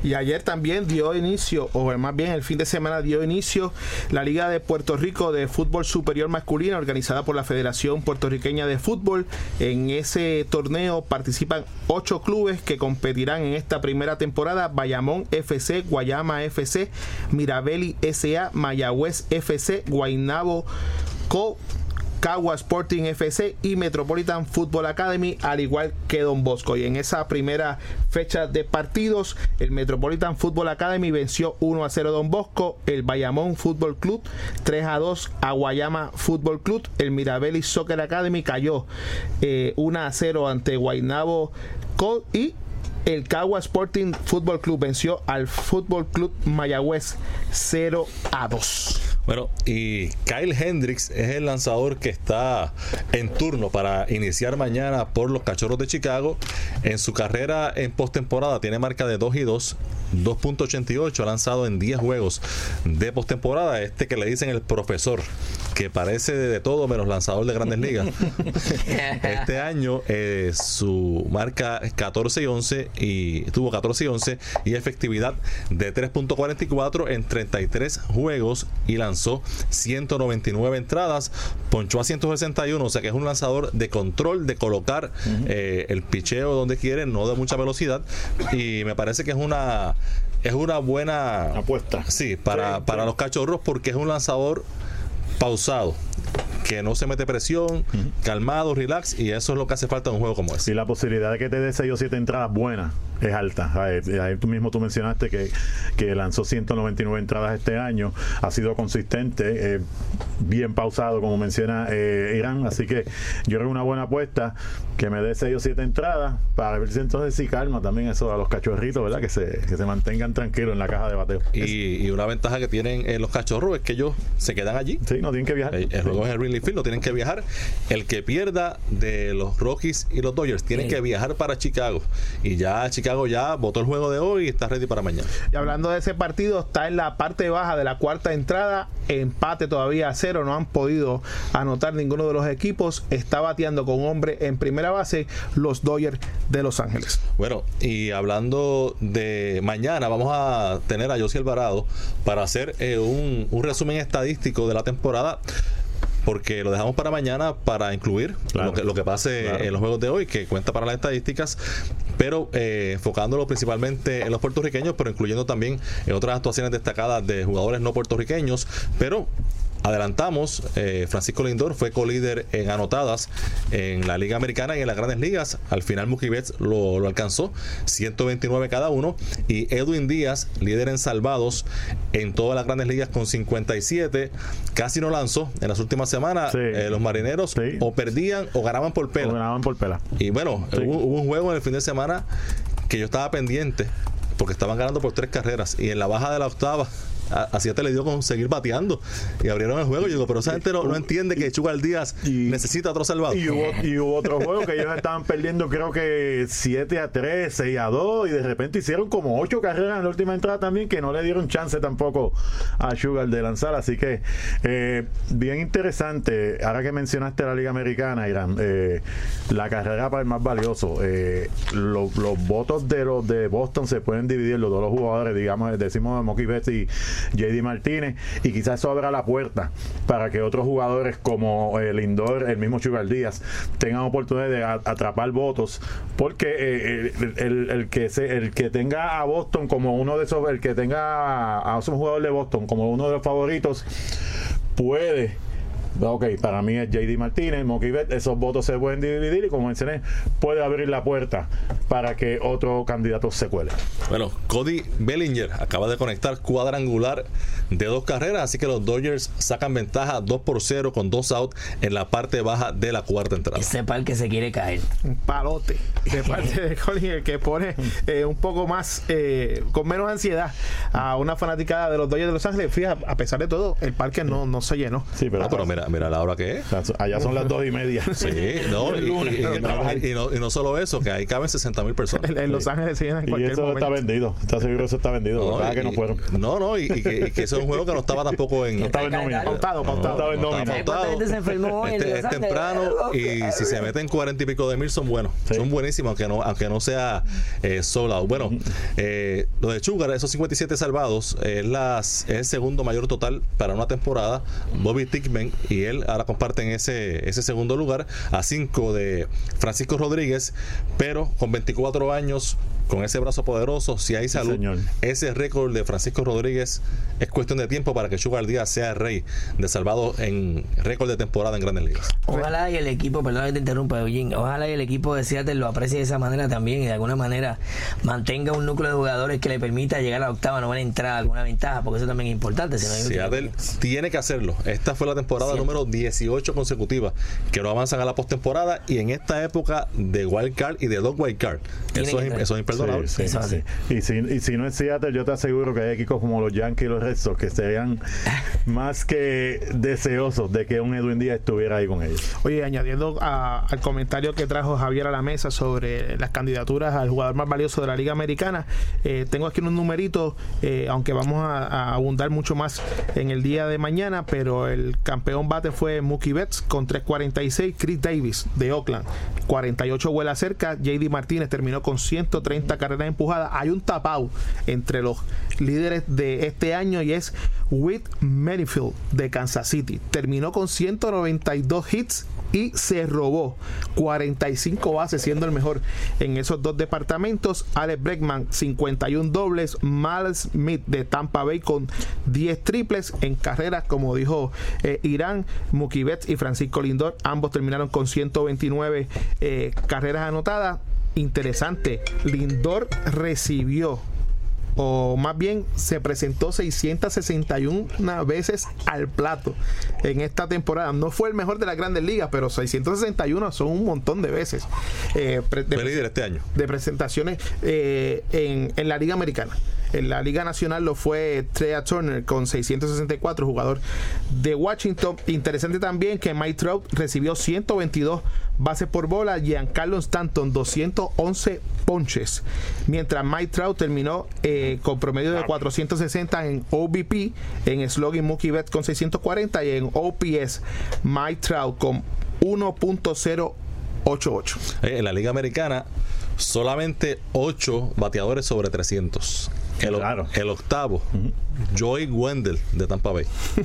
Y ayer también dio inicio, o más bien el fin de semana dio inicio, la Liga de Puerto Rico de Fútbol Superior Masculino, organizada por la Federación Puertorriqueña de Fútbol. En ese torneo participan ocho clubes que competirán en esta primera temporada: Bayamón FC, Guayama FC, Mirabelli SA, Mayagüez FC, Guaynabo Co. Cagua Sporting FC y Metropolitan Football Academy, al igual que Don Bosco. Y en esa primera fecha de partidos, el Metropolitan Football Academy venció 1 a 0 Don Bosco, el Bayamón Football Club 3 a 2 a Guayama Football Club, el Mirabelli Soccer Academy cayó 1 eh, a 0 ante Guaynabo Co y el Cagua Sporting Football Club venció al Football Club Mayagüez 0 a 2. Bueno, y Kyle Hendricks es el lanzador que está en turno para iniciar mañana por los Cachorros de Chicago. En su carrera en postemporada tiene marca de 2 y 2, 2.88, ha lanzado en 10 juegos de postemporada. Este que le dicen el profesor, que parece de todo menos lanzador de grandes ligas. este año eh, su marca es 14 y 11 y tuvo 14 y 11 y efectividad de 3.44 en 33 juegos y lanzó 199 entradas, ponchó a 161, o sea que es un lanzador de control, de colocar eh, el picheo donde quiere, no de mucha velocidad. Y me parece que es una es una buena apuesta. Sí, para, para los cachorros porque es un lanzador pausado que no se mete presión, calmado, relax, y eso es lo que hace falta en un juego como ese. Y la posibilidad de que te dé 6 o 7 entradas buenas es alta. Tú mismo tú mencionaste que, que, lanzó 199 entradas este año, ha sido consistente, eh, bien pausado, como menciona eh, Irán, así que yo creo que una buena apuesta que me dé 6 o 7 entradas para ver si entonces si calma también eso a los cachorritos, ¿verdad? Que se, que se mantengan tranquilos en la caja de bateo. Y, y una ventaja que tienen eh, los cachorros es que ellos se quedan allí. Sí, no tienen que viajar. El, juego es el Ridley Field, no tienen que viajar. El que pierda de los Rockies y los Dodgers tienen que viajar para Chicago. Y ya Chicago ya votó el juego de hoy y está ready para mañana. Y hablando de ese partido, está en la parte baja de la cuarta entrada, empate todavía a cero, no han podido anotar ninguno de los equipos. Está bateando con hombre en primera base los Dodgers de Los Ángeles. Bueno, y hablando de mañana, vamos a tener a José Alvarado para hacer eh, un, un resumen estadístico de la temporada porque lo dejamos para mañana para incluir lo, que, lo que pase en los juegos de hoy, que cuenta para las estadísticas, pero eh, enfocándolo principalmente en los puertorriqueños, pero incluyendo también en otras actuaciones destacadas de jugadores no puertorriqueños, pero adelantamos, eh, Francisco Lindor fue co-líder en anotadas en la Liga Americana y en las grandes ligas. Al final Mookie Betts lo, alcanzó, 129 cada uno. Y Edwin Díaz, líder en salvados en todas las grandes ligas con 57. Casi no lanzó en las últimas semanas. Eh, los marineros o perdían o ganaban por pela. ganaban por pela. Y bueno, hubo, hubo un juego en el fin de semana que yo estaba pendiente porque estaban ganando por tres carreras y en la baja de la octava así te le dio con seguir bateando y abrieron el juego. Y digo, pero esa gente no, entiende que Chugal Díaz necesita otro salvador. Y hubo, otro juego que ellos estaban perdiendo, creo que 7 a 3, 6 a 2, y de repente hicieron como 8 carreras en la última entrada también, que no le dieron chance tampoco a Sugar de lanzar. Así que, eh, bien interesante. Ahora que mencionaste la Liga Americana, Irán, eh, la carrera para el más valioso. Eh, los votos de los de Boston se pueden dividir, los dos los jugadores, digamos, decimos Mookie Betts y JD Martínez y quizás eso abra la puerta para que otros jugadores como el eh, Lindor, el mismo Chugal Díaz tengan oportunidad de atrapar votos porque eh, el, que se, el que tenga a Boston como uno de esos el que tenga a, a un jugador de Boston como uno de los favoritos puede Ok, para mí es JD Martínez, Betts, esos votos se pueden dividir y como mencioné, puede abrir la puerta para que otro candidato se cuele. Bueno, Cody Bellinger acaba de conectar cuadrangular de dos carreras, así que los Dodgers sacan ventaja 2 por 0 con dos out en la parte baja de la cuarta entrada. Ese par que se quiere caer. un palote de parte de Collier que pone eh, un poco más eh, con menos ansiedad a una fanaticada de los Dodgers de Los Ángeles fíjate a pesar de todo el parque no, no se llenó Sí, pero, Ah, pero mira, mira la hora que es. allá son las dos y media. Sí, no, y, y- y- y no, y no solo eso, que ahí caben 60 mil personas. en, en Los Ángeles se llena en Y cualquier eso momento está vendido. ¿Estás seguro que eso está vendido? No, ¿Verdad que no fueron? No, no, y, y que, y que eso es un juego que no estaba tampoco en. No estaba en nómina. pautado No pautado estaba en no nómina. estaba ¿Cuánta gente se enfermó hoy en Este, es temprano y si se meten 40 y pico de mil son buenos. Sí. Son buenísimos, aunque no, aunque no sea eh, sold out. Bueno, eh, lo de Sugar, esos 57 salvados, es, las, es el segundo mayor total para una temporada. Bobby Tickman y él ahora comparten ese, ese segundo lugar a 5 de Francisco Rodríguez, pero con 24 años. Con ese brazo poderoso, si hay salud, señor. ese récord de Francisco Rodríguez es cuestión de tiempo para que Sugar Díaz sea el rey de salvados en récord de temporada en Grandes Ligas. Ojalá y el equipo, perdón que te interrumpa, Eugene, ojalá y el equipo de Seattle lo aprecie de esa manera también y de alguna manera mantenga un núcleo de jugadores que le permita llegar a la octava, novena entrada, alguna ventaja, porque eso también es importante. Si no hay Seattle tiene que hacerlo. Esta fue la temporada Siempre. número 18 consecutiva que no avanzan a la postemporada y en esta época de wild card y de dog wild card. Eso es, eso es imperdonable. Sí, sí, sí. Y, si, y si no es Seattle, yo te aseguro que hay equipos como los Yankees y los Red Sox que serían más que deseosos de que un Edwin Díaz estuviera ahí con ellos. Oye, añadiendo a- al comentario que trajo Javier a la mesa sobre las candidaturas al jugador más valioso de la Liga Americana, eh, tengo aquí un numerito, eh, aunque vamos a, a abundar mucho más en el día de mañana, pero el campeón bate fue Mookie Betts con 3.46, Chris Davis de Oakland, 48 vuelas cerca, JD Martínez terminó con 130 carreras empujadas. Hay un tapao entre los líderes de este año y es Whit Merrifield de Kansas City. Terminó con 192 hits y se robó 45 bases siendo el mejor en esos dos departamentos. Alex Bregman 51 dobles, Miles Smith de Tampa Bay con 10 triples en carreras como dijo eh, Irán, Mookie Betts y Francisco Lindor ambos terminaron con 129 eh, carreras anotadas. Interesante, Lindor recibió o más bien se presentó 661 veces al plato en esta temporada. No fue el mejor de las grandes ligas, pero 661 son un montón de veces eh, de, este año. de presentaciones eh, en, en la Liga Americana. En la Liga Nacional lo fue Trea Turner con 664, jugador de Washington. Interesante también que Mike Trout recibió 122 bases por bola, Giancarlo Stanton 211 ponches, mientras Mike Trout terminó eh, con promedio de 460 en OBP, en Slogan Mookie Betts con 640 y en OPS Mike Trout con 1.088. Eh, En la Liga Americana, solamente 8 bateadores sobre 300. El, o- Claro. el octavo, Joey Wendell de Tampa Bay.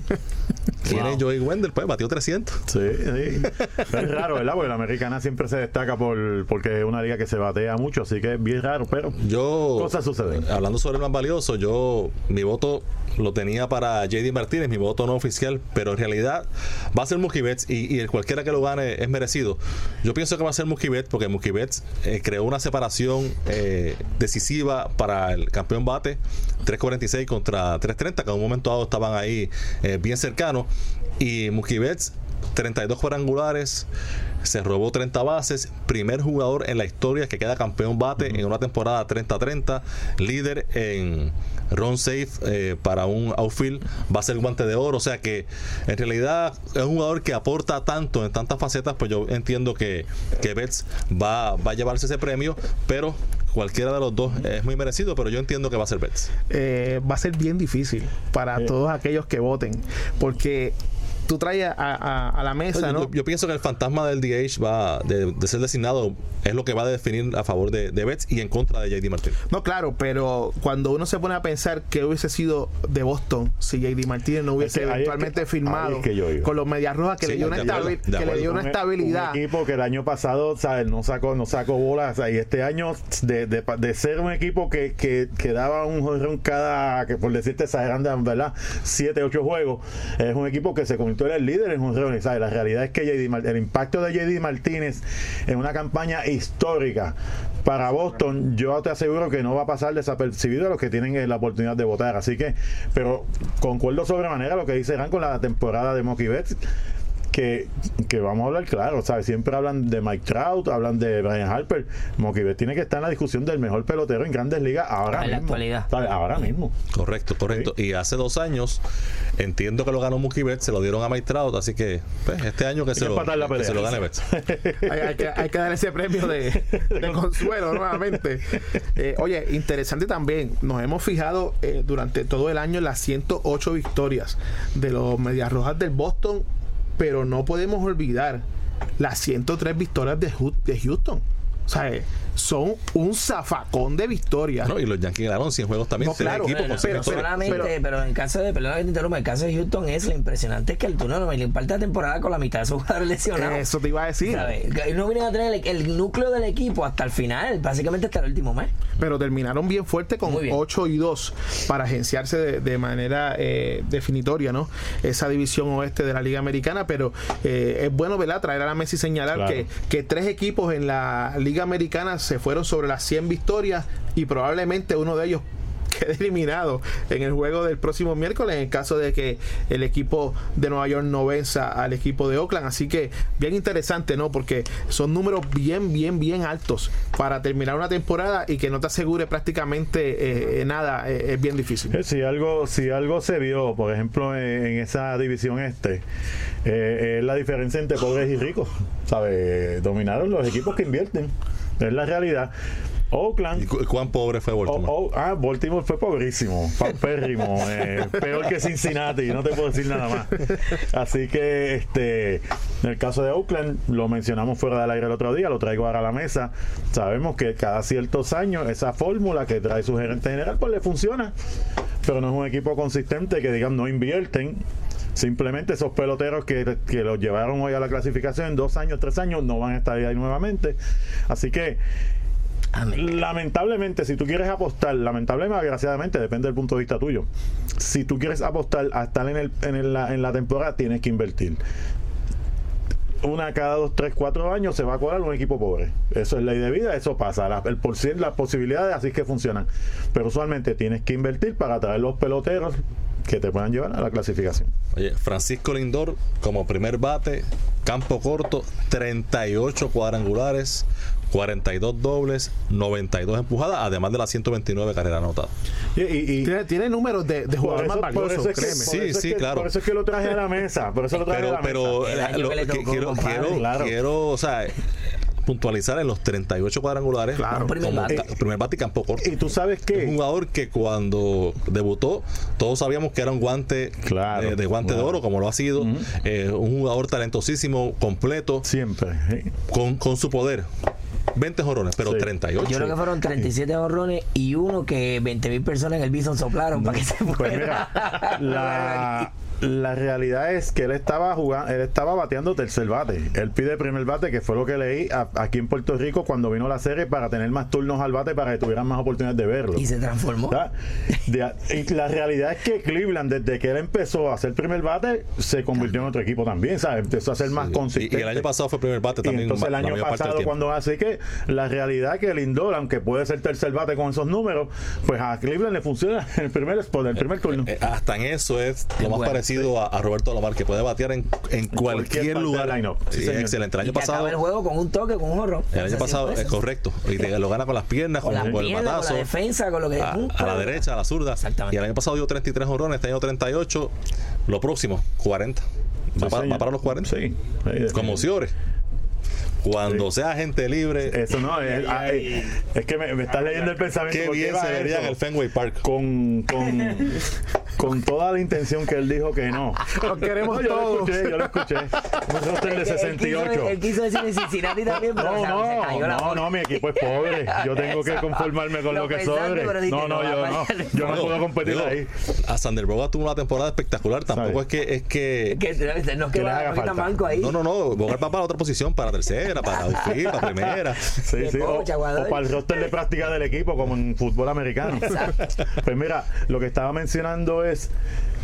¿Quién Wow. es Joey Wendell? Pues batió 300. Sí, sí. Es raro, ¿verdad? Porque la americana siempre se destaca por porque es una liga que se batea mucho, así que es bien raro, pero Yo, Cosas suceden. hablando sobre el más valioso, yo, mi voto lo tenía para JD Martínez, mi voto no oficial, pero en realidad va a ser Mookie Betts y, y el cualquiera que lo gane es merecido. Yo pienso que va a ser Mookie Betts porque Mookie Betts eh, creó una separación eh, decisiva para el campeón bate, 3.46 contra 3.30, que en un momento dado estaban ahí eh, bien cercanos, y Mookie Betts 32 cuadrangulares, se robó 30 bases, primer jugador en la historia que queda campeón bate en una temporada 30-30, líder en run safe eh, para un outfield, va a ser guante de oro, o sea que en realidad es un jugador que aporta tanto en tantas facetas, pues yo entiendo que, que Betts va, va a llevarse ese premio, pero cualquiera de los dos es muy merecido, pero yo entiendo que va a ser Betts. eh, va a ser bien difícil para Sí. todos aquellos que voten, porque tú traes a, a- a la mesa, ¿no? yo- yo pienso que el fantasma del DH va de, de ser designado es lo que va a definir a favor de, de Betts y en contra de JD Martínez. No, claro, pero cuando uno se pone a pensar que hubiese sido de Boston si JD Martínez no hubiese Es que ahí es eventualmente que- firmado es que con los Medias Rojas que Sí, le dio una, de acuerdo, estabi- de que le dio una un- estabilidad. Un equipo que el año pasado ¿sabes? no sacó no sacó bolas y este año de, de, de ser un equipo que, que, que daba un jonrón cada, que por decirte exagerando, ¿verdad? 7, 8 juegos, es un equipo que se, con- era el líder en un. La realidad es que JD el impacto de JD Martínez en una campaña histórica para Boston, yo te aseguro que no va a pasar desapercibido a los que tienen eh, la oportunidad de votar. Así que, pero concuerdo sobremanera lo que dice con la temporada de Mookie Betts que, que vamos a hablar claro, ¿sabes? Siempre hablan de Mike Trout, hablan de Brian Harper. Mookie Betts tiene que estar en la discusión del mejor pelotero en grandes ligas ahora En la mismo. actualidad. ¿sabes? Ahora mismo. Correcto, correcto. Y hace dos años, entiendo que lo ganó Mookie Betts, se lo dieron a Mike Trout, así que pues, este año que, se que lo, la que se lo gane Betts. hay, hay que, hay que dar ese premio de, de consuelo nuevamente. Eh, oye, interesante también, nos hemos fijado eh, durante todo el año en las 108 victorias de los Medias Rojas del Boston, pero no podemos olvidar las 103 victorias de, Houston. O sea, eh, son un zafacón de victorias. No, y los Yankees ganaron 100 juegos también. No, claro, cien pero- solamente, pero- pero, en caso de, perdón que te interrumpa, en el caso de Houston es lo impresionante es que el turno no le parte la temporada con la mitad de sus jugadores lesionados. Eso te iba a decir. ¿sabes? No vienen a tener el, el núcleo del equipo hasta el final, básicamente hasta el último mes. pero terminaron bien fuerte con bien. 8 y 2 para agenciarse de, de manera eh, definitoria, ¿no? Esa división oeste de la Liga Americana, pero eh, es bueno, ¿verdad? Traer a la mesa y señalar Claro. que, que tres equipos en la Liga Americana se fueron sobre las 100 victorias y probablemente uno de ellos quede eliminado en el juego del próximo miércoles en el caso de que el equipo de Nueva York no venza al equipo de Oakland. Así que bien interesante, ¿no? Porque son números bien, bien, bien altos para terminar una temporada y que no te asegure prácticamente eh, nada. eh, es bien difícil. Eh, Si algo, si algo se vio, por ejemplo, en, esa división este, eh, es la diferencia entre pobres y ricos. ¿Sabes? Dominaron los equipos que invierten. Es la realidad. Oakland. ¿Y cu- cuán pobre fue Baltimore? Oh, oh, ah, Baltimore fue pobrísimo, paupérrimo, eh, peor que Cincinnati, no te puedo decir nada más. Así que, este, en el caso de Oakland, lo mencionamos fuera del aire el otro día, lo traigo ahora a la mesa. Sabemos que cada ciertos años esa fórmula que trae su gerente general, pues le funciona, pero no es un equipo consistente que digan no invierten. Simplemente esos peloteros que, que los llevaron hoy a la clasificación en dos años, tres años, no van a estar ahí nuevamente. Así que Lamentablemente, si tú quieres apostar, lamentablemente, desgraciadamente, depende del punto de vista tuyo. Si tú quieres apostar a estar en, el, en, el- la, en la temporada, tienes que invertir. Una cada dos, tres, cuatro años se va a colar un equipo pobre. Eso es ley de vida, eso pasa. La- el por cien- las posibilidades así que funcionan. Pero usualmente tienes que invertir para traer los peloteros que te puedan llevar a la clasificación. Oye, Francisco Lindor como primer bate, campo corto, 38 cuadrangulares, 42 dobles, 92 empujadas, además de las 129 carreras anotadas. Y, y- y- Tiene, tiene números de, de por jugador más eso- por valioso, eso es que- créeme. Sí, sí, que- claro. Por eso es que lo traje a la mesa. Por eso lo traje a Pero, la pero mesa. Año lo- que que- quiero, compadre. quiero, Claro. quiero, o sea, puntualizar en los 38 cuadrangulares Claro. Primer como bate. primer bate y campo corto. Y tú sabes Es un que jugador que cuando debutó, todos sabíamos que era un guante Claro, eh, de guante claro. de oro, como lo ha sido. Eh, un jugador talentosísimo, completo, siempre. ¿sí? con, con su poder. 20 jorones, pero Sí. 38. Yo creo que fueron 37 horrones y uno que 20 mil personas en el Bison soplaron para que se Pues fuera. mira, la, la realidad es que él estaba jugando, él estaba bateando tercer bate. Él pide primer bate, que fue lo que leí a- aquí en Puerto Rico cuando vino la serie para tener más turnos al bate para que tuvieran más oportunidades de verlo. Y se transformó. y la realidad es que Cleveland, desde que él empezó a hacer primer bate, se convirtió en otro equipo también, ¿sabes? Empezó a ser más consistente. y el año pasado fue primer bate Y también. entonces el año pasado cuando así que la realidad que Lindor aunque puede ser tercer bate con esos números pues a Cleveland le funciona el primer spot el primer turno Eh, hasta en eso es lo más bueno, parecido a, a Roberto Alomar, que puede batear en, en cualquier cualquier lugar. Sí, Sí, excelente. El Y año que pasado, acaba el juego con un toque, con un horror. el año pasado siempre es correcto. Y te- lo gana con las piernas, Con con, la con el pierna, con batazo. la defensa, con lo que a, a la derecha, a la zurda. Exactamente. Y el año pasado dio 33 honrones, este año 38. Lo próximo, 40. Va, Sí, para, va para los 40. sí Sí, Como Ciores. Cuando sea gente libre, eso no es, es que me, me estás leyendo el pensamiento qué ¿por bien se vería en el Fenway Park. con, con, con toda la intención que él dijo que no. Los queremos No, yo lo todos. escuché, yo lo escuché. Un roster de Él- él quiso- 68. Él quiso decir Cincinnati también, pero No, o sea, se no, cayó la no, no, mi equipo es pobre. Yo tengo que conformarme con lo, Lo que sobre. No, no, yo no. Yo no puedo competir digo, ahí. A Sander Boga tuvo una temporada espectacular. Tampoco es que es que Que no es que Que le haga falta. ahí. No, no, no. Bogar va para otra posición, para tercera, para outfield, para primera. Sí, sí, o, para el roster de práctica del equipo, como en fútbol americano. Pues mira, lo que estaba mencionando es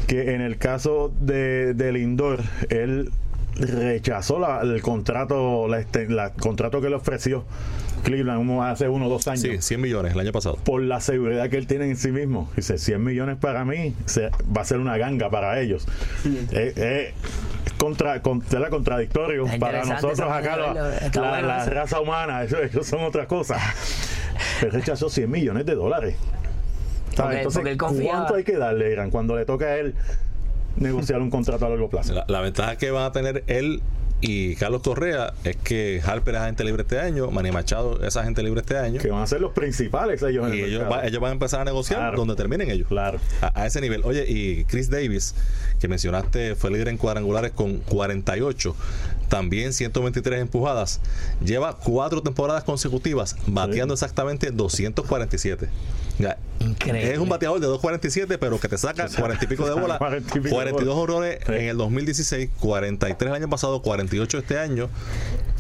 que en el caso de, de Lindor, él rechazó la- el contrato la, este- la- contrato que le ofreció Cleveland hace uno o dos años. Sí, 100 millones el año pasado. Por la seguridad que él tiene en sí mismo. Dice, 100 millones para mí se- va a ser una ganga para ellos. Eh, eh, contra, contra, contradictorio para nosotros acá, de la, bueno raza humana, eso, eso son otras cosas. Él rechazó 100 millones de dólares. Entonces, porque. ¿cuánto hay que darle, Irán, cuando le toca a él negociar un contrato a largo plazo? La, la ventaja que van a tener él y Carlos Correa es que Harper es agente libre este año, Manny Machado es agente libre este año. Que van a ser los principales ellos en Y el ellos, va- ellos van a empezar a negociar Claro. donde terminen ellos. Claro. A, a ese nivel. Oye, y Chris Davis, que mencionaste, fue líder en cuadrangulares con 48, también 123 empujadas. Lleva cuatro temporadas consecutivas bateando exactamente 247. Ya, Increíble. Es un bateador de 247, pero que te saca 40 y pico de bola, 40 y pico de 42 bola. honrones Sí. en el 2016, 43 el año pasado, 48 este año.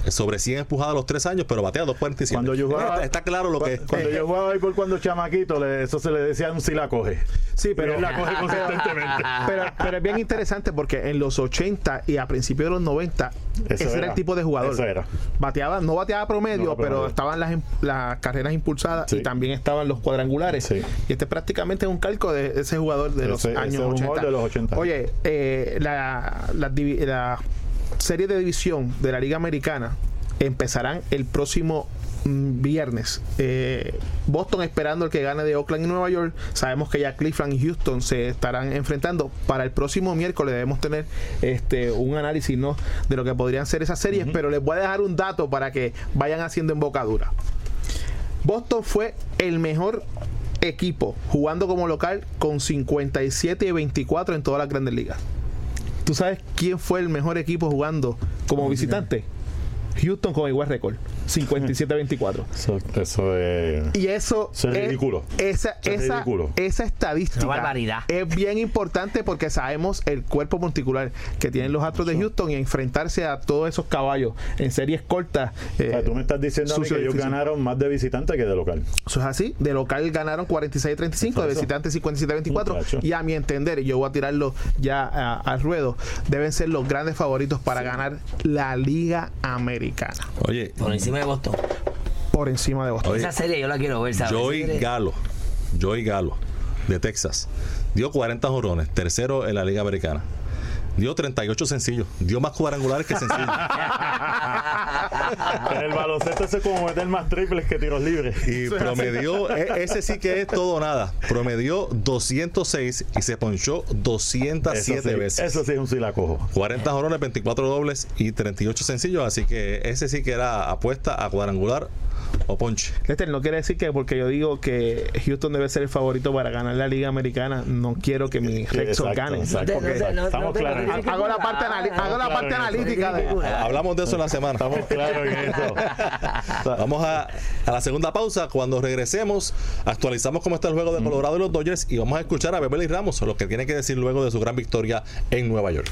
Sobre 100 empujadas los tres años, pero batea 247. Cuando yo jugaba- está, está claro lo que Cu- Cuando yo jugaba béisbol cuando chamaquito, le- eso se le decía un si la coge. Sí, pero, la coge consistentemente. pero, pero es bien interesante porque en los 80 y a principios de los 90, Eso ese era. era. el tipo de jugador. Eso era. Bateaba, no bateaba promedio, No, promedio. pero estaban las, em- las carreras impulsadas Sí. y también estaban los cuadrangulares. Sí. Y este es prácticamente un calco de ese jugador de los Ese- ese años es un 80. jugador de los 80. Oye, eh, la, la la serie de división de la Liga Americana empezarán el próximo mm, viernes. Eh, Boston esperando el que gane de Oakland y Nueva York. Sabemos que ya Cleveland y Houston se estarán enfrentando. Para el próximo miércoles debemos tener este un análisis ¿no? de lo que podrían ser esas series, pero les voy a dejar un dato para que vayan haciendo embocadura. Boston fue el mejor equipo jugando como local con 57 y 24 en todas las grandes ligas. ¿Tú sabes quién fue el mejor equipo jugando como visitante? Houston con igual récord, 57-24. Eso, eso es. Y eso, Eso es ridículo. Esa, Eso es esa, ridículo. esa estadística Una barbaridad. es bien importante porque sabemos el cuerpo particular que tienen los Astros de Houston y enfrentarse a todos esos caballos en series cortas. O eh, sea, tú me estás diciendo a mí sucio que ellos difícil. ganaron más de visitante que de local. Eso es así. De local ganaron 46-35, de Eso. visitantes 57-24. Muchacho. Y a mi entender, y yo voy a tirarlo ya a- al ruedo, deben ser los grandes favoritos para ganar la Liga Americana Oye, Por encima de Boston. por encima de Boston. Oye, Esa serie yo la quiero ver, ¿sabes? Joey Galo, Joey Galo, de Texas, dio 40 jorrones, tercero en la Liga Americana. Dio 38 sencillos, dio más cuadrangulares que sencillos. En el baloncesto eso es como meter más triples que tiros libres. Y promedió, e- ese sí que es todo o nada. Promedió 206 y se ponchó 207 eso sí, veces. Eso sí es un si la cojo. 40 jorrones, 24 dobles y 38 sencillos. Así que ese sí que era apuesta a cuadrangular o ponche. Lester, no quiere decir que porque yo digo que Houston debe ser el favorito para ganar la Liga Americana, no quiero que exacto. No no te- no- Estamos claros Hago la parte, anali- hago la Claro parte en eso. analítica de... Hablamos de eso en la semana. Estamos claros en eso. Vamos a, a la segunda pausa. Cuando regresemos, actualizamos cómo está el juego de Colorado y los Dodgers y vamos a escuchar a Beverly Ramos lo que tiene que decir luego de su gran victoria en Nueva York.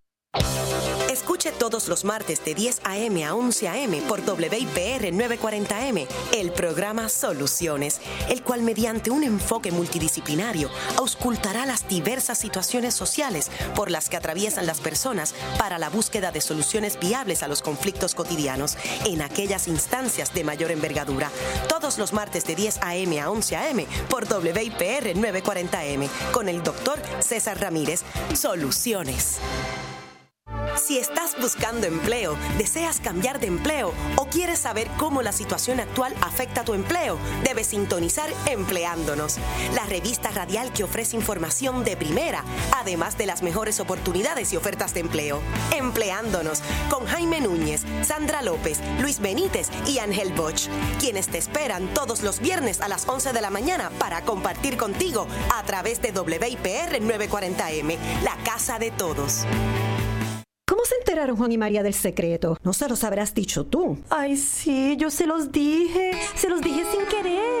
Escuche todos los martes de 10 a.m. a 11 a.m. por WIPR 940M el programa Soluciones, el cual mediante un enfoque multidisciplinario auscultará las diversas situaciones sociales por las que atraviesan las personas para la búsqueda de soluciones viables a los conflictos cotidianos en aquellas instancias de mayor envergadura. Todos los martes de 10 a.m. a 11 a.m. por WIPR 940M con el doctor César Ramírez. Soluciones. Si estás buscando empleo, deseas cambiar de empleo o quieres saber cómo la situación actual afecta tu empleo, debes sintonizar Empleándonos, la revista radial que ofrece información de primera, además de las mejores oportunidades y ofertas de empleo. Empleándonos con Jaime Núñez, Sandra López, Luis Benítez y Ángel Bosch, quienes te esperan todos los viernes a las 11 de la mañana para compartir contigo a través de WIPR 940M, la casa de todos. ¿Cómo se enteraron Juan y María del secreto? No se los habrás dicho tú. Ay, sí, yo se los dije. Se los dije sin querer.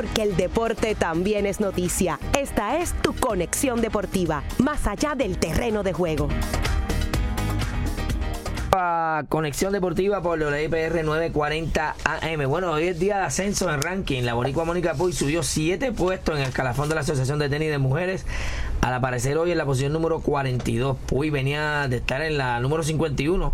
Porque el deporte también es noticia. Esta es tu conexión deportiva, más allá del terreno de juego. Conexión Deportiva por WIPR 940 AM. Bueno, hoy es día de ascenso en ranking. La Boricua Mónica Puy subió 7 puestos en el escalafón de la Asociación de Tenis de Mujeres. Al aparecer hoy en la posición número 42, Puy venía de estar en la número 51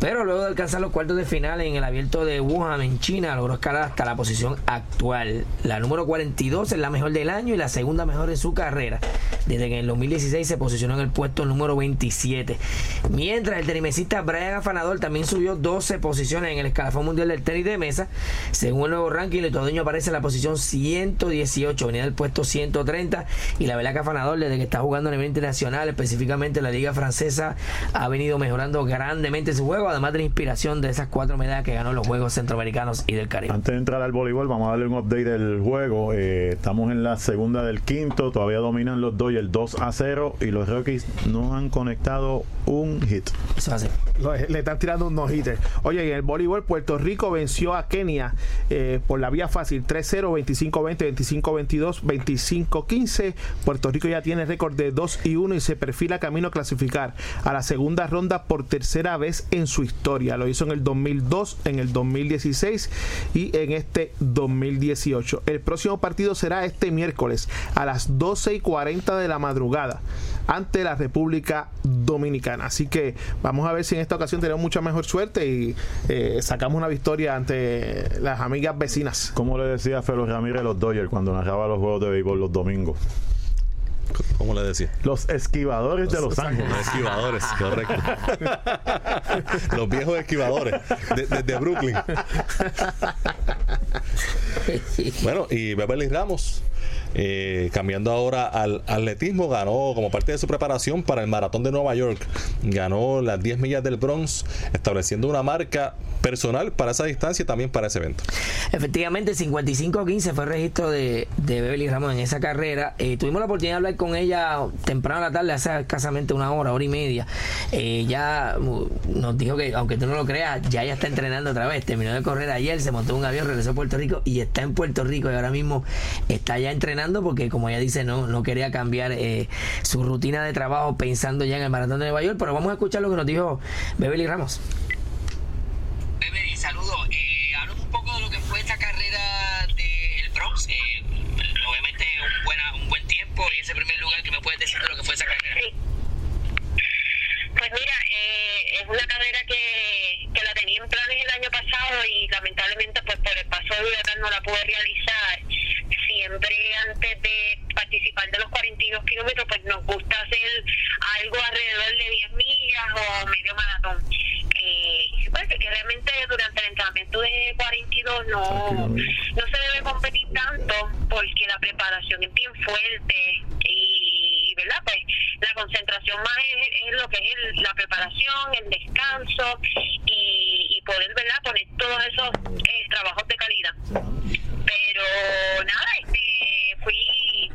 pero luego de alcanzar los cuartos de final en el abierto de Wuhan en China, logró escalar hasta la posición actual. La número 42 es la mejor del año y la segunda mejor en su carrera, desde que en el 2016 se posicionó en el puesto número 27. Mientras el tenimesista Brian Afanador también subió 12 posiciones en el escalafón mundial del tenis de mesa. Según el nuevo ranking, el todeño aparece en la posición 118, venía del puesto 130 y la verdad que Afanador desde que está jugando a nivel internacional, específicamente en la liga francesa, ha venido mejorando grandemente su juego además de la inspiración de esas cuatro medallas que ganó los Juegos Centroamericanos y del Caribe. Antes de entrar al voleibol, vamos a darle un update del juego. Eh, estamos en la segunda del quinto, todavía dominan los el 2 a 0 y los Rockies no han conectado un hit. Eso hace. Le están tirando un no-hitter. Oye, en el voleibol, Puerto Rico venció a Kenia eh, por la vía fácil 3-0, 25-20, 25-22, 25-15. Puerto Rico ya tiene récord de 2 y 1 y se perfila camino a clasificar a la segunda ronda por tercera vez en su historia. Lo hizo en el 2002, en el 2016 y en este 2018. El próximo partido será este miércoles a las 12 y 40 de la madrugada ante la República Dominicana. Así que vamos a ver si en esta ocasión tenemos mucha mejor suerte y eh, sacamos una victoria ante las amigas vecinas. Como le decía Felo Ramírez los Dodgers cuando narraba los juegos de béisbol los domingos? ¿Cómo le decía? Los esquivadores de Los Ángeles. Los esquivadores, correcto. los viejos esquivadores desde de, Brooklyn. bueno, y Beverly Ramos eh, cambiando ahora al atletismo, ganó como parte de su preparación para el maratón de Nueva York, ganó las 10 millas del Bronx, estableciendo una marca personal para esa distancia y también para ese evento. Efectivamente, 55-15 fue el registro de, de Beverly Ramos en esa carrera. Eh, tuvimos la oportunidad de hablar con ella temprano en la tarde, hace escasamente una hora, hora y media. Eh, ya nos dijo que, aunque tú no lo creas, ya ella está entrenando otra vez. Terminó de correr ayer, se montó un avión, regresó a Puerto Rico y está en Puerto Rico y ahora mismo está ya entrenando porque como ella dice no, no quería cambiar eh, su rutina de trabajo pensando ya en el maratón de Nueva York, pero vamos a escuchar lo que nos dijo Beverly Ramos. Beverly, saludos. Eh, hablo un poco de lo que fue esta carrera del Bronx. Eh, obviamente un, buena, un buen tiempo y ese primer lugar que me puedes decir de lo que fue esa carrera. Pues mira, eh, es una carrera que, que la tenía en planes el año pasado y lamentablemente pues por el paso de verdad no la pude realizar siempre antes de participar de los 42 kilómetros, pues nos gusta hacer algo alrededor de 10 millas o medio maratón. Eh, pues que realmente durante el entrenamiento de 42 no, no se debe competir tanto porque la preparación es bien fuerte y, ¿verdad? Pues la concentración más es, lo que es la preparación, el descanso y, y poder, ¿verdad? Poner todos esos eh, trabajos de calidad pero nada, este, fui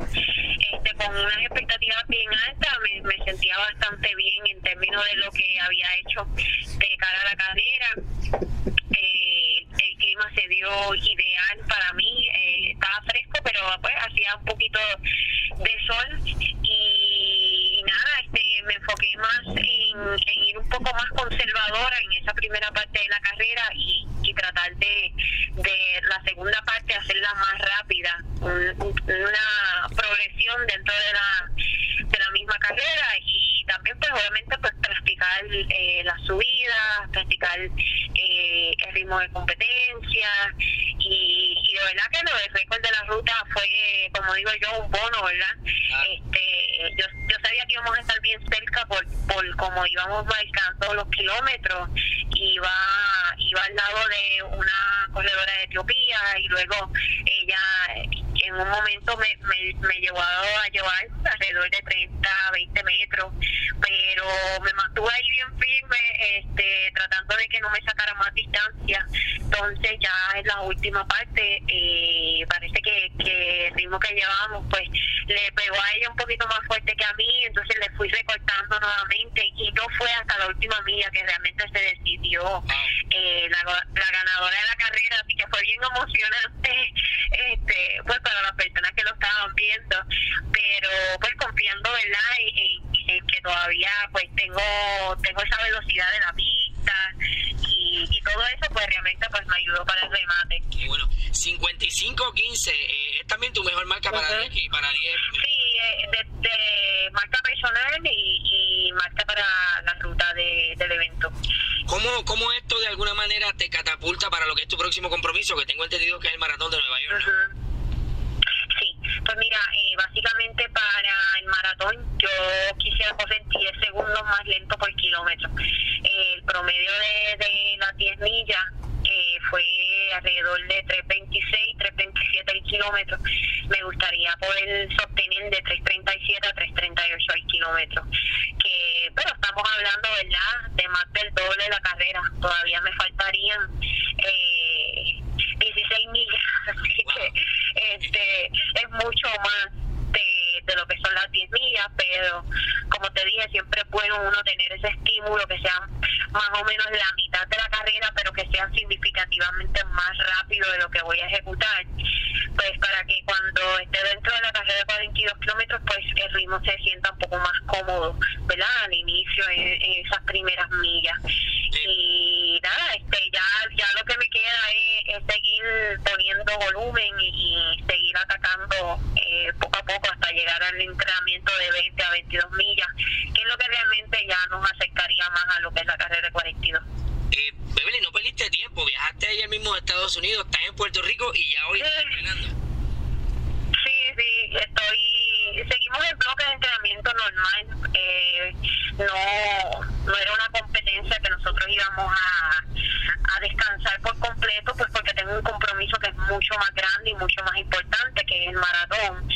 este, con unas expectativas bien altas, me, me, sentía bastante bien en términos de lo que había hecho de cara a la carrera. Eh, el clima se dio ideal para mí, eh, estaba fresco, pero pues hacía un poquito de sol y, nada, este, me enfoqué más en, ir un poco más conservadora en esa primera parte de la carrera y tratar de, de la segunda parte hacerla más rápida, un- un- una progresión dentro de la, de la misma carrera y también pues obviamente pues practicar eh, las subidas, practicar eh, el ritmo de competencia y, y de verdad que lo del récord de la ruta fue, como digo yo, un bono, ¿verdad? Este, yo, yo sabía que íbamos a estar bien cerca por, por cómo íbamos marcando los kilómetros, iba, iba al lado de una corredora de Etiopía y luego ella en un momento me, me, me llevó a llevar alrededor de 30, 20 metros, pero me mantuve ahí bien firme, este, tratando de que no me sacara más distancia. Entonces ya en la última parte eh, parece que, que el ritmo que llevábamos pues le pegó a ella un poquito más fuerte que a mí, entonces le fui recortando nuevamente y no fue hasta la última milla que realmente se decidió eh, la, la ganadora de la carrera, así que fue bien emocionante este pues para las personas que lo estaban viendo, pero pues confiando verdad en, en- en que todavía pues tengo tengo esa velocidad de la pista y, y todo eso pues realmente pues me ayudó para el remate. Y bueno, 55-15 eh, es también tu mejor marca para 10 y para 10. Sí, eh, de, de marca personal y, y marca para la ruta de, del evento. ¿Cómo, ¿Cómo esto de alguna manera te catapulta para lo que es tu próximo compromiso? Que tengo entendido que es el maratón de Nueva York. ¿no? Pues mira, eh, básicamente para el maratón yo quisiera correr 10 segundos más lento por kilómetro. Eh, el promedio de, de las 10 millas eh, fue alrededor de 3.26, 3.27 el kilómetro. Me gustaría poder sostener de 3.37 a 3.38 el kilómetro. Que, pero estamos hablando, ¿verdad?, de más del doble de la carrera. Todavía me faltarían eh, 16 millas, así que este es mucho más de, de lo que son las 10 millas, pero como te dije, siempre es bueno uno tener ese estímulo que sea más o menos la mitad de la carrera, pero que sea significativamente más rápido de lo que voy a ejecutar, pues para que cuando esté dentro de la carrera de 42 kilómetros, pues el ritmo se sienta un poco más cómodo, ¿verdad? Al inicio, en, en esas primeras millas. Y nada, este ya, ya lo que me queda es, es seguir poniendo volumen y, y seguir atacando eh, poco a poco hasta llegar al entrenamiento de 20 a 22 millas, que es lo que realmente ya nos acercaría más a lo que es la carrera de 42. Eh, Beverly, no perdiste tiempo. Viajaste ayer mismo a Estados Unidos, estás en Puerto Rico y ya hoy estás entrenando. Sí, sí, estoy. Seguimos el bloque de entrenamiento normal. Eh, no, no era una competencia que nosotros íbamos a, a descansar por completo, pues porque tengo un compromiso que es mucho más grande y mucho más importante, que es el maratón.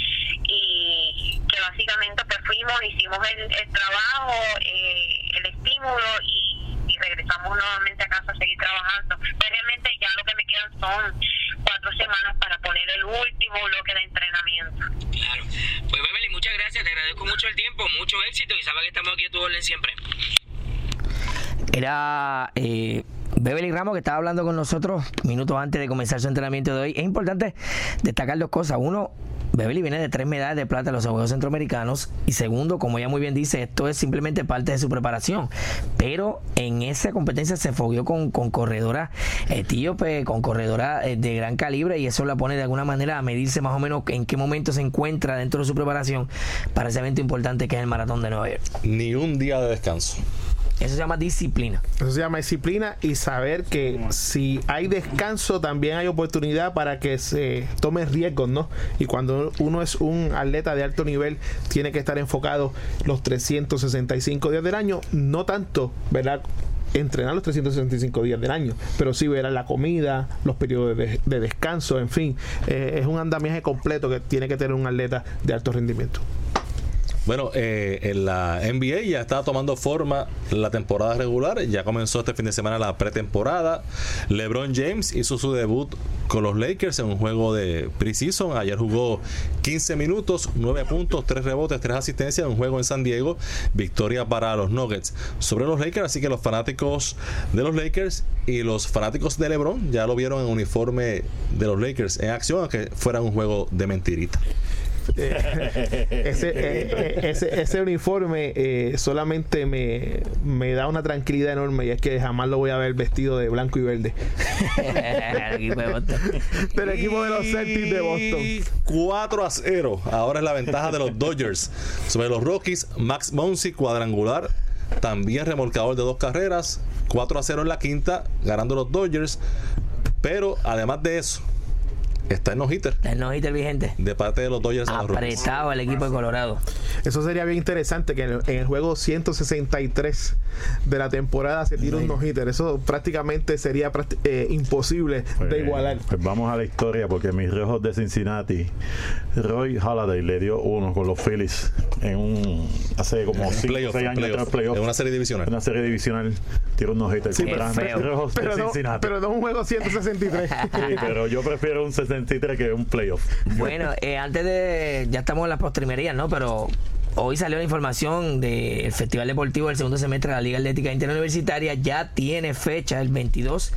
Y que básicamente pues fuimos, hicimos el, el trabajo, eh, el estímulo y, y regresamos nuevamente a casa a seguir trabajando. Pero realmente ya lo que me quedan son cuatro semanas para poner el último bloque de entrenamiento. Claro. Pues Beverly, muchas gracias, te agradezco mucho el tiempo, mucho éxito y sabes que estamos aquí a tu orden siempre. Era eh, Beverly Que estaba hablando con nosotros minutos antes de comenzar su entrenamiento de hoy. Es importante destacar dos cosas. Uno, Beverly viene de tres medallas de plata en los Juegos Centroamericanos. Y segundo, como ella muy bien dice, esto es simplemente parte de su preparación. Pero en esa competencia se fogueó con, con corredora etíope, con corredora eh, de gran calibre. Y eso la pone de alguna manera a medirse más o menos en qué momento se encuentra dentro de su preparación para ese evento importante que es el Maratón de Nueva York. Ni un día de descanso. Eso se llama disciplina. Eso se llama disciplina y saber que si hay descanso también hay oportunidad para que se tome riesgos, ¿no? Y cuando uno es un atleta de alto nivel, tiene que estar enfocado los 365 días del año, no tanto, ¿verdad? entrenar los 365 días del año, pero sí ver la comida, los periodos de, de descanso, en fin, eh, es un andamiaje completo que tiene que tener un atleta de alto rendimiento. Bueno, eh, en la NBA ya está tomando forma la temporada regular. Ya comenzó este fin de semana la pretemporada. LeBron James hizo su debut con los Lakers en un juego de preseason. Ayer jugó 15 minutos, 9 puntos, 3 rebotes, 3 asistencias en un juego en San Diego. Victoria para los Nuggets sobre los Lakers. Así que los fanáticos de los Lakers y los fanáticos de LeBron ya lo vieron en uniforme de los Lakers en acción, aunque fuera un juego de mentirita. Eh, ese, eh, ese, ese uniforme eh, solamente me, me da una tranquilidad enorme y es que jamás lo voy a ver vestido de blanco y verde. El equipo de Boston. Del equipo de los Celtics de Boston. 4 a 0. Ahora es la ventaja de los Dodgers sobre los Rockies. Max Monsi, cuadrangular, también remolcador de dos carreras. 4 a 0 en la quinta, ganando los Dodgers. Pero además de eso, está en no-hitter. El no-hitter vigente. De parte de los Dodgers. Apretado el equipo de Colorado. Eso sería bien interesante que en el, en el juego 163 de la temporada se tire un no-hitter. Eso prácticamente sería eh, imposible de igualar. Pues vamos a la historia porque mis rojos de Cincinnati, Roy Halladay le dio uno con los Phillies en un hace como En 5 playoff, 6 años playoff, atrás, playoff. en una serie divisional. Una serie divisional. Tiró un no hitter Sí, pero- pero, no, pero no un juego 163. Sí, pero yo prefiero un 63 que un playoff. Bueno, eh, antes de. Ya estamos en las postrimerías, ¿no? Pero. Hoy salió la información del Festival Deportivo del segundo semestre de la Liga Atlética Interuniversitaria. Ya tiene fecha el 22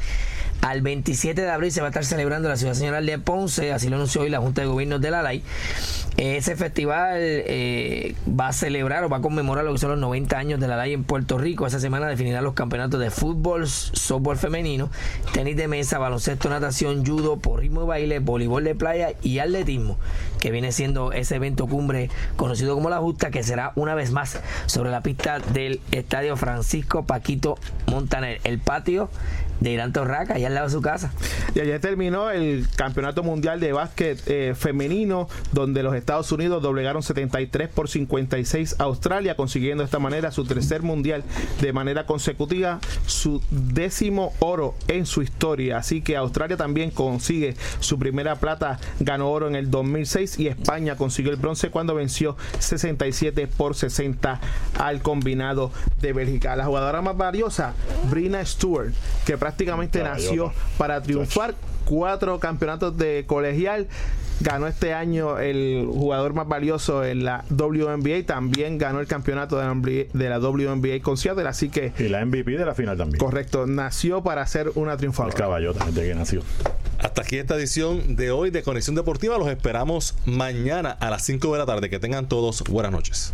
al 27 de abril. Se va a estar celebrando la Ciudad Señoral de Ponce. Así lo anunció hoy la Junta de Gobierno de la LAI. Ese festival eh, va a celebrar o va a conmemorar lo que son los 90 años de la LAI en Puerto Rico. Esa semana definirá los campeonatos de fútbol, softball femenino, tenis de mesa, baloncesto, natación, judo, porrismo y baile, voleibol de playa y atletismo, que viene siendo ese evento cumbre conocido como la Justa, que será una vez más sobre la pista del Estadio Francisco Paquito Montaner, el patio de Irán Torraca, allá al lado de su casa. Y ayer terminó el Campeonato Mundial de Básquet eh, Femenino, donde los Estados Unidos doblegaron 73 por 56 a Australia, consiguiendo de esta manera su tercer mundial de manera consecutiva, su décimo oro en su historia. Así que Australia también consigue su primera plata, ganó oro en el 2006 y España consiguió el bronce cuando venció 67 por 60 al combinado de Bélgica. La jugadora más valiosa, Brina Stewart, que prácticamente Caballota. nació para triunfar cuatro campeonatos de colegial. Ganó este año el jugador más valioso en la WNBA. También ganó el campeonato de la NBA de la WNBA con Seattle. Así que, Y la MVP de la final también. correcto, nació para ser una El triunfadora. caballota desde que nació. Hasta aquí esta edición de hoy de Conexión Deportiva. Los esperamos mañana a las 5 de la tarde. Que tengan todos buenas noches.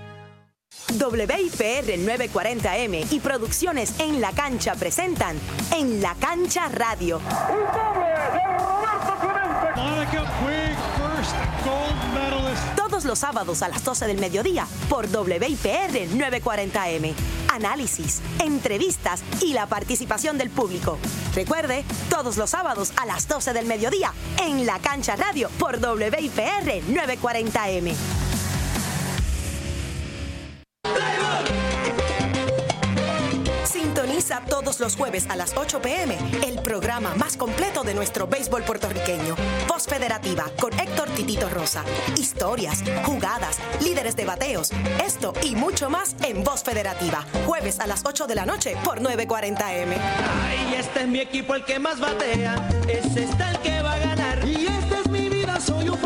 WIPR 940M y Producciones en la Cancha presentan En la Cancha Radio. Todos los sábados a las 12 del mediodía por WIPR 940M. Análisis, entrevistas y la participación del público. Recuerde, todos los sábados a las 12 del mediodía en la Cancha Radio por WIPR 940M. Sintoniza todos los jueves a las 8 pm el programa más completo de nuestro béisbol puertorriqueño. Voz Federativa con Héctor Titito Rosa. Historias, jugadas, líderes de bateos. Esto y mucho más en Voz Federativa. Jueves a las 8 de la noche por 940M. Ay, este es mi equipo el que más batea, ese está el que va a ganar. Y esta es mi vida, soy un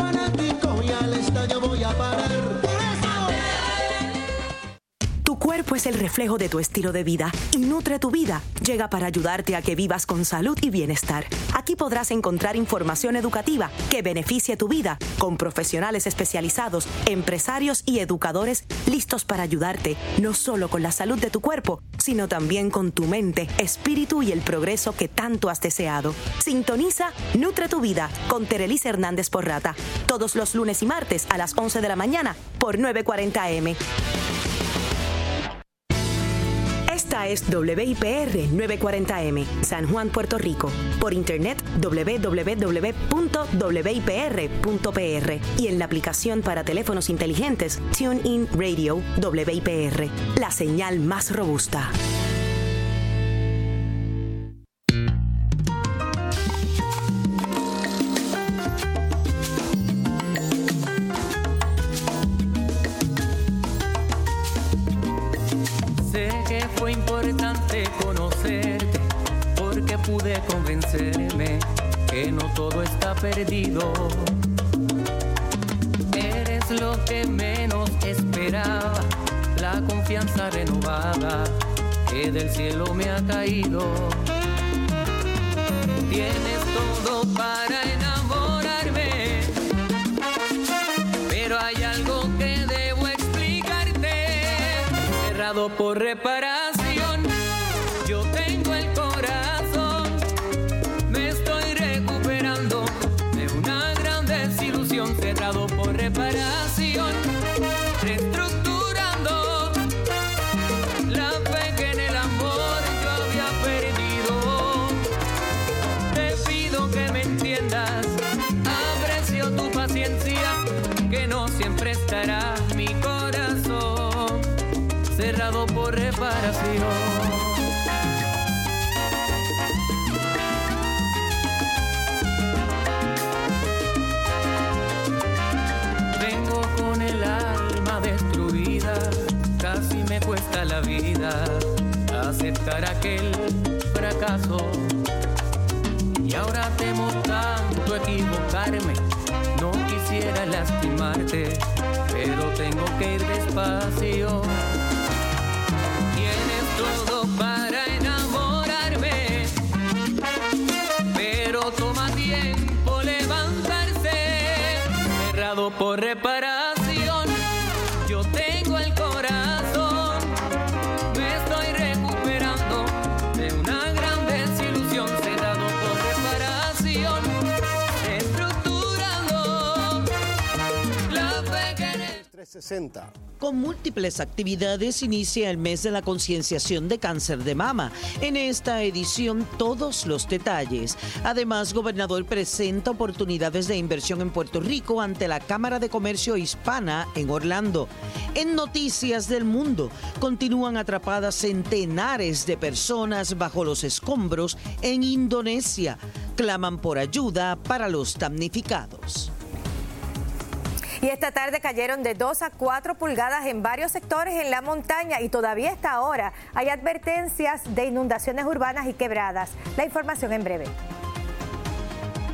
Tu cuerpo es el reflejo de tu estilo de vida y Nutre tu vida llega para ayudarte a que vivas con salud y bienestar. Aquí podrás encontrar información educativa que beneficie tu vida con profesionales especializados, empresarios y educadores listos para ayudarte no solo con la salud de tu cuerpo, sino también con tu mente, espíritu y el progreso que tanto has deseado. Sintoniza Nutre tu vida con Terelis Hernández Porrata todos los lunes y martes a las 11 de la mañana por 940M. Esta es WIPR 940M, San Juan, Puerto Rico. Por internet www.wipr.pr y en la aplicación para teléfonos inteligentes TuneIn Radio WIPR, la señal más robusta. Todo está perdido. Eres lo que menos esperaba, la confianza renovada que del cielo me ha caído. Tienes todo para enamorarme, pero hay algo que debo explicarte cerrado por reparación. Vida aceptar aquel fracaso. Y ahora temo tanto equivocarme, no quisiera lastimarte, pero tengo que ir despacio. Con múltiples actividades inicia el mes de la concienciación de cáncer de mama. En esta edición todos los detalles. Además, gobernador presenta oportunidades de inversión en Puerto Rico ante la Cámara de Comercio Hispana en Orlando. En noticias del mundo, continúan atrapadas centenares de personas bajo los escombros en Indonesia. Claman por ayuda para los damnificados. Y esta tarde cayeron de 2 a 4 pulgadas en varios sectores en la montaña y todavía hasta ahora hay advertencias de inundaciones urbanas y quebradas. La información en breve.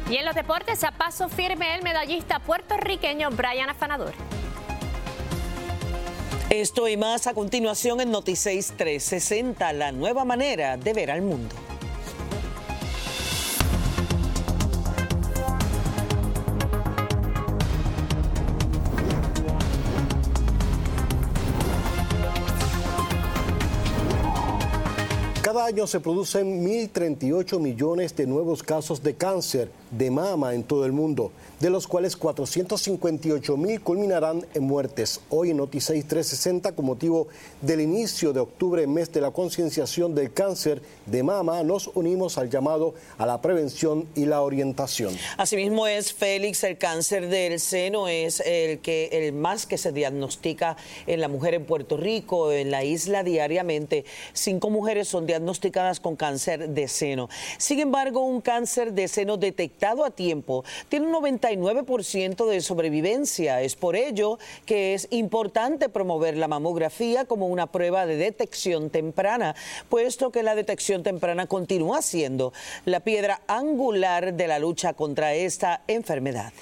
Y en los deportes, a paso firme el medallista puertorriqueño Brian Afanador. Esto y más a continuación en Noticias 360, la nueva manera de ver al mundo. Año se producen 1.038 millones de nuevos casos de cáncer de mama en todo el mundo, de los cuales 458 mil culminarán en muertes. Hoy en Noticias 360, con motivo del inicio de octubre, mes de la concienciación del cáncer de mama, nos unimos al llamado a la prevención y la orientación. Asimismo es Félix, el cáncer del seno es el que el más que se diagnostica en la mujer en Puerto Rico, en la isla diariamente. Cinco mujeres son diagnosticadas con cáncer de seno. Sin embargo, un cáncer de seno detectado a tiempo tiene un 99% de sobrevivencia. Es por ello que es importante promover la mamografía como una prueba de detección temprana, puesto que la detección temprana continúa siendo la piedra angular de la lucha contra esta enfermedad.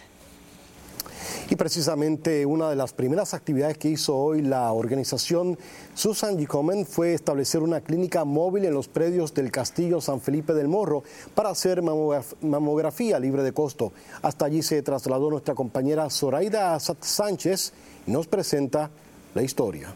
Y precisamente una de las primeras actividades que hizo hoy la organización Susan Gicomen fue establecer una clínica móvil en los predios del Castillo San Felipe del Morro para hacer mamograf- mamografía libre de costo. Hasta allí se trasladó nuestra compañera Zoraida Sánchez y nos presenta la historia.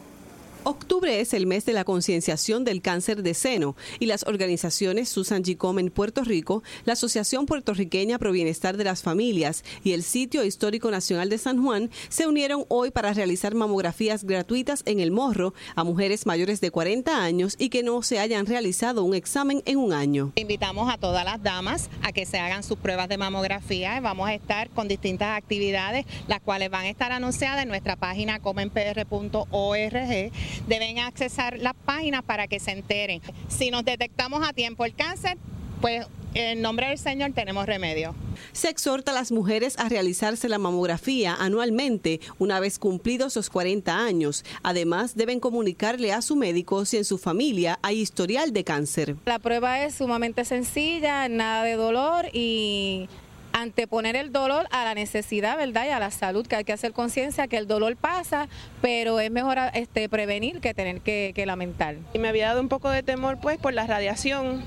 Octubre es el mes de la concienciación del cáncer de seno y las organizaciones Susan G. Komen Puerto Rico, la Asociación Puertorriqueña Pro Bienestar de las Familias y el Sitio Histórico Nacional de San Juan se unieron hoy para realizar mamografías gratuitas en el morro a mujeres mayores de 40 años y que no se hayan realizado un examen en un año. Invitamos a todas las damas a que se hagan sus pruebas de mamografía. Vamos a estar con distintas actividades, las cuales van a estar anunciadas en nuestra página comenpr.org. Deben accesar la página para que se enteren. Si nos detectamos a tiempo el cáncer, pues en nombre del Señor tenemos remedio. Se exhorta a las mujeres a realizarse la mamografía anualmente una vez cumplidos los 40 años. Además, deben comunicarle a su médico si en su familia hay historial de cáncer. La prueba es sumamente sencilla, nada de dolor y anteponer el dolor a la necesidad, ¿verdad? Y a la salud, que hay que hacer conciencia que el dolor pasa, pero es mejor este, prevenir que tener que, que lamentar. Y me había dado un poco de temor pues por la radiación.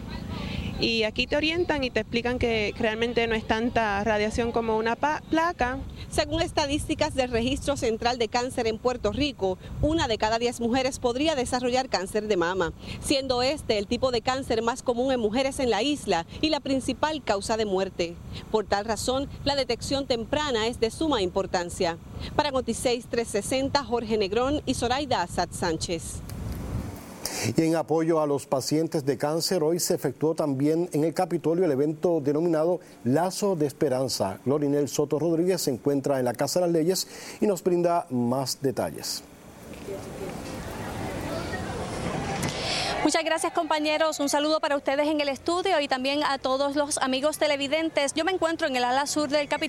Y aquí te orientan y te explican que realmente no es tanta radiación como una placa. Según estadísticas del Registro Central de Cáncer en Puerto Rico, una de cada 10 mujeres podría desarrollar cáncer de mama, siendo este el tipo de cáncer más común en mujeres en la isla y la principal causa de muerte. Por tal razón, la detección temprana es de suma importancia. Para Noticias 360, Jorge Negrón y Zoraida Azad Sánchez. Y en apoyo a los pacientes de cáncer, hoy se efectuó también en el Capitolio el evento denominado Lazo de Esperanza. Glorinel Soto Rodríguez se encuentra en la Casa de las Leyes y nos brinda más detalles. Muchas gracias compañeros, un saludo para ustedes en el estudio y también a todos los amigos televidentes. Yo me encuentro en el ala sur del Capitolio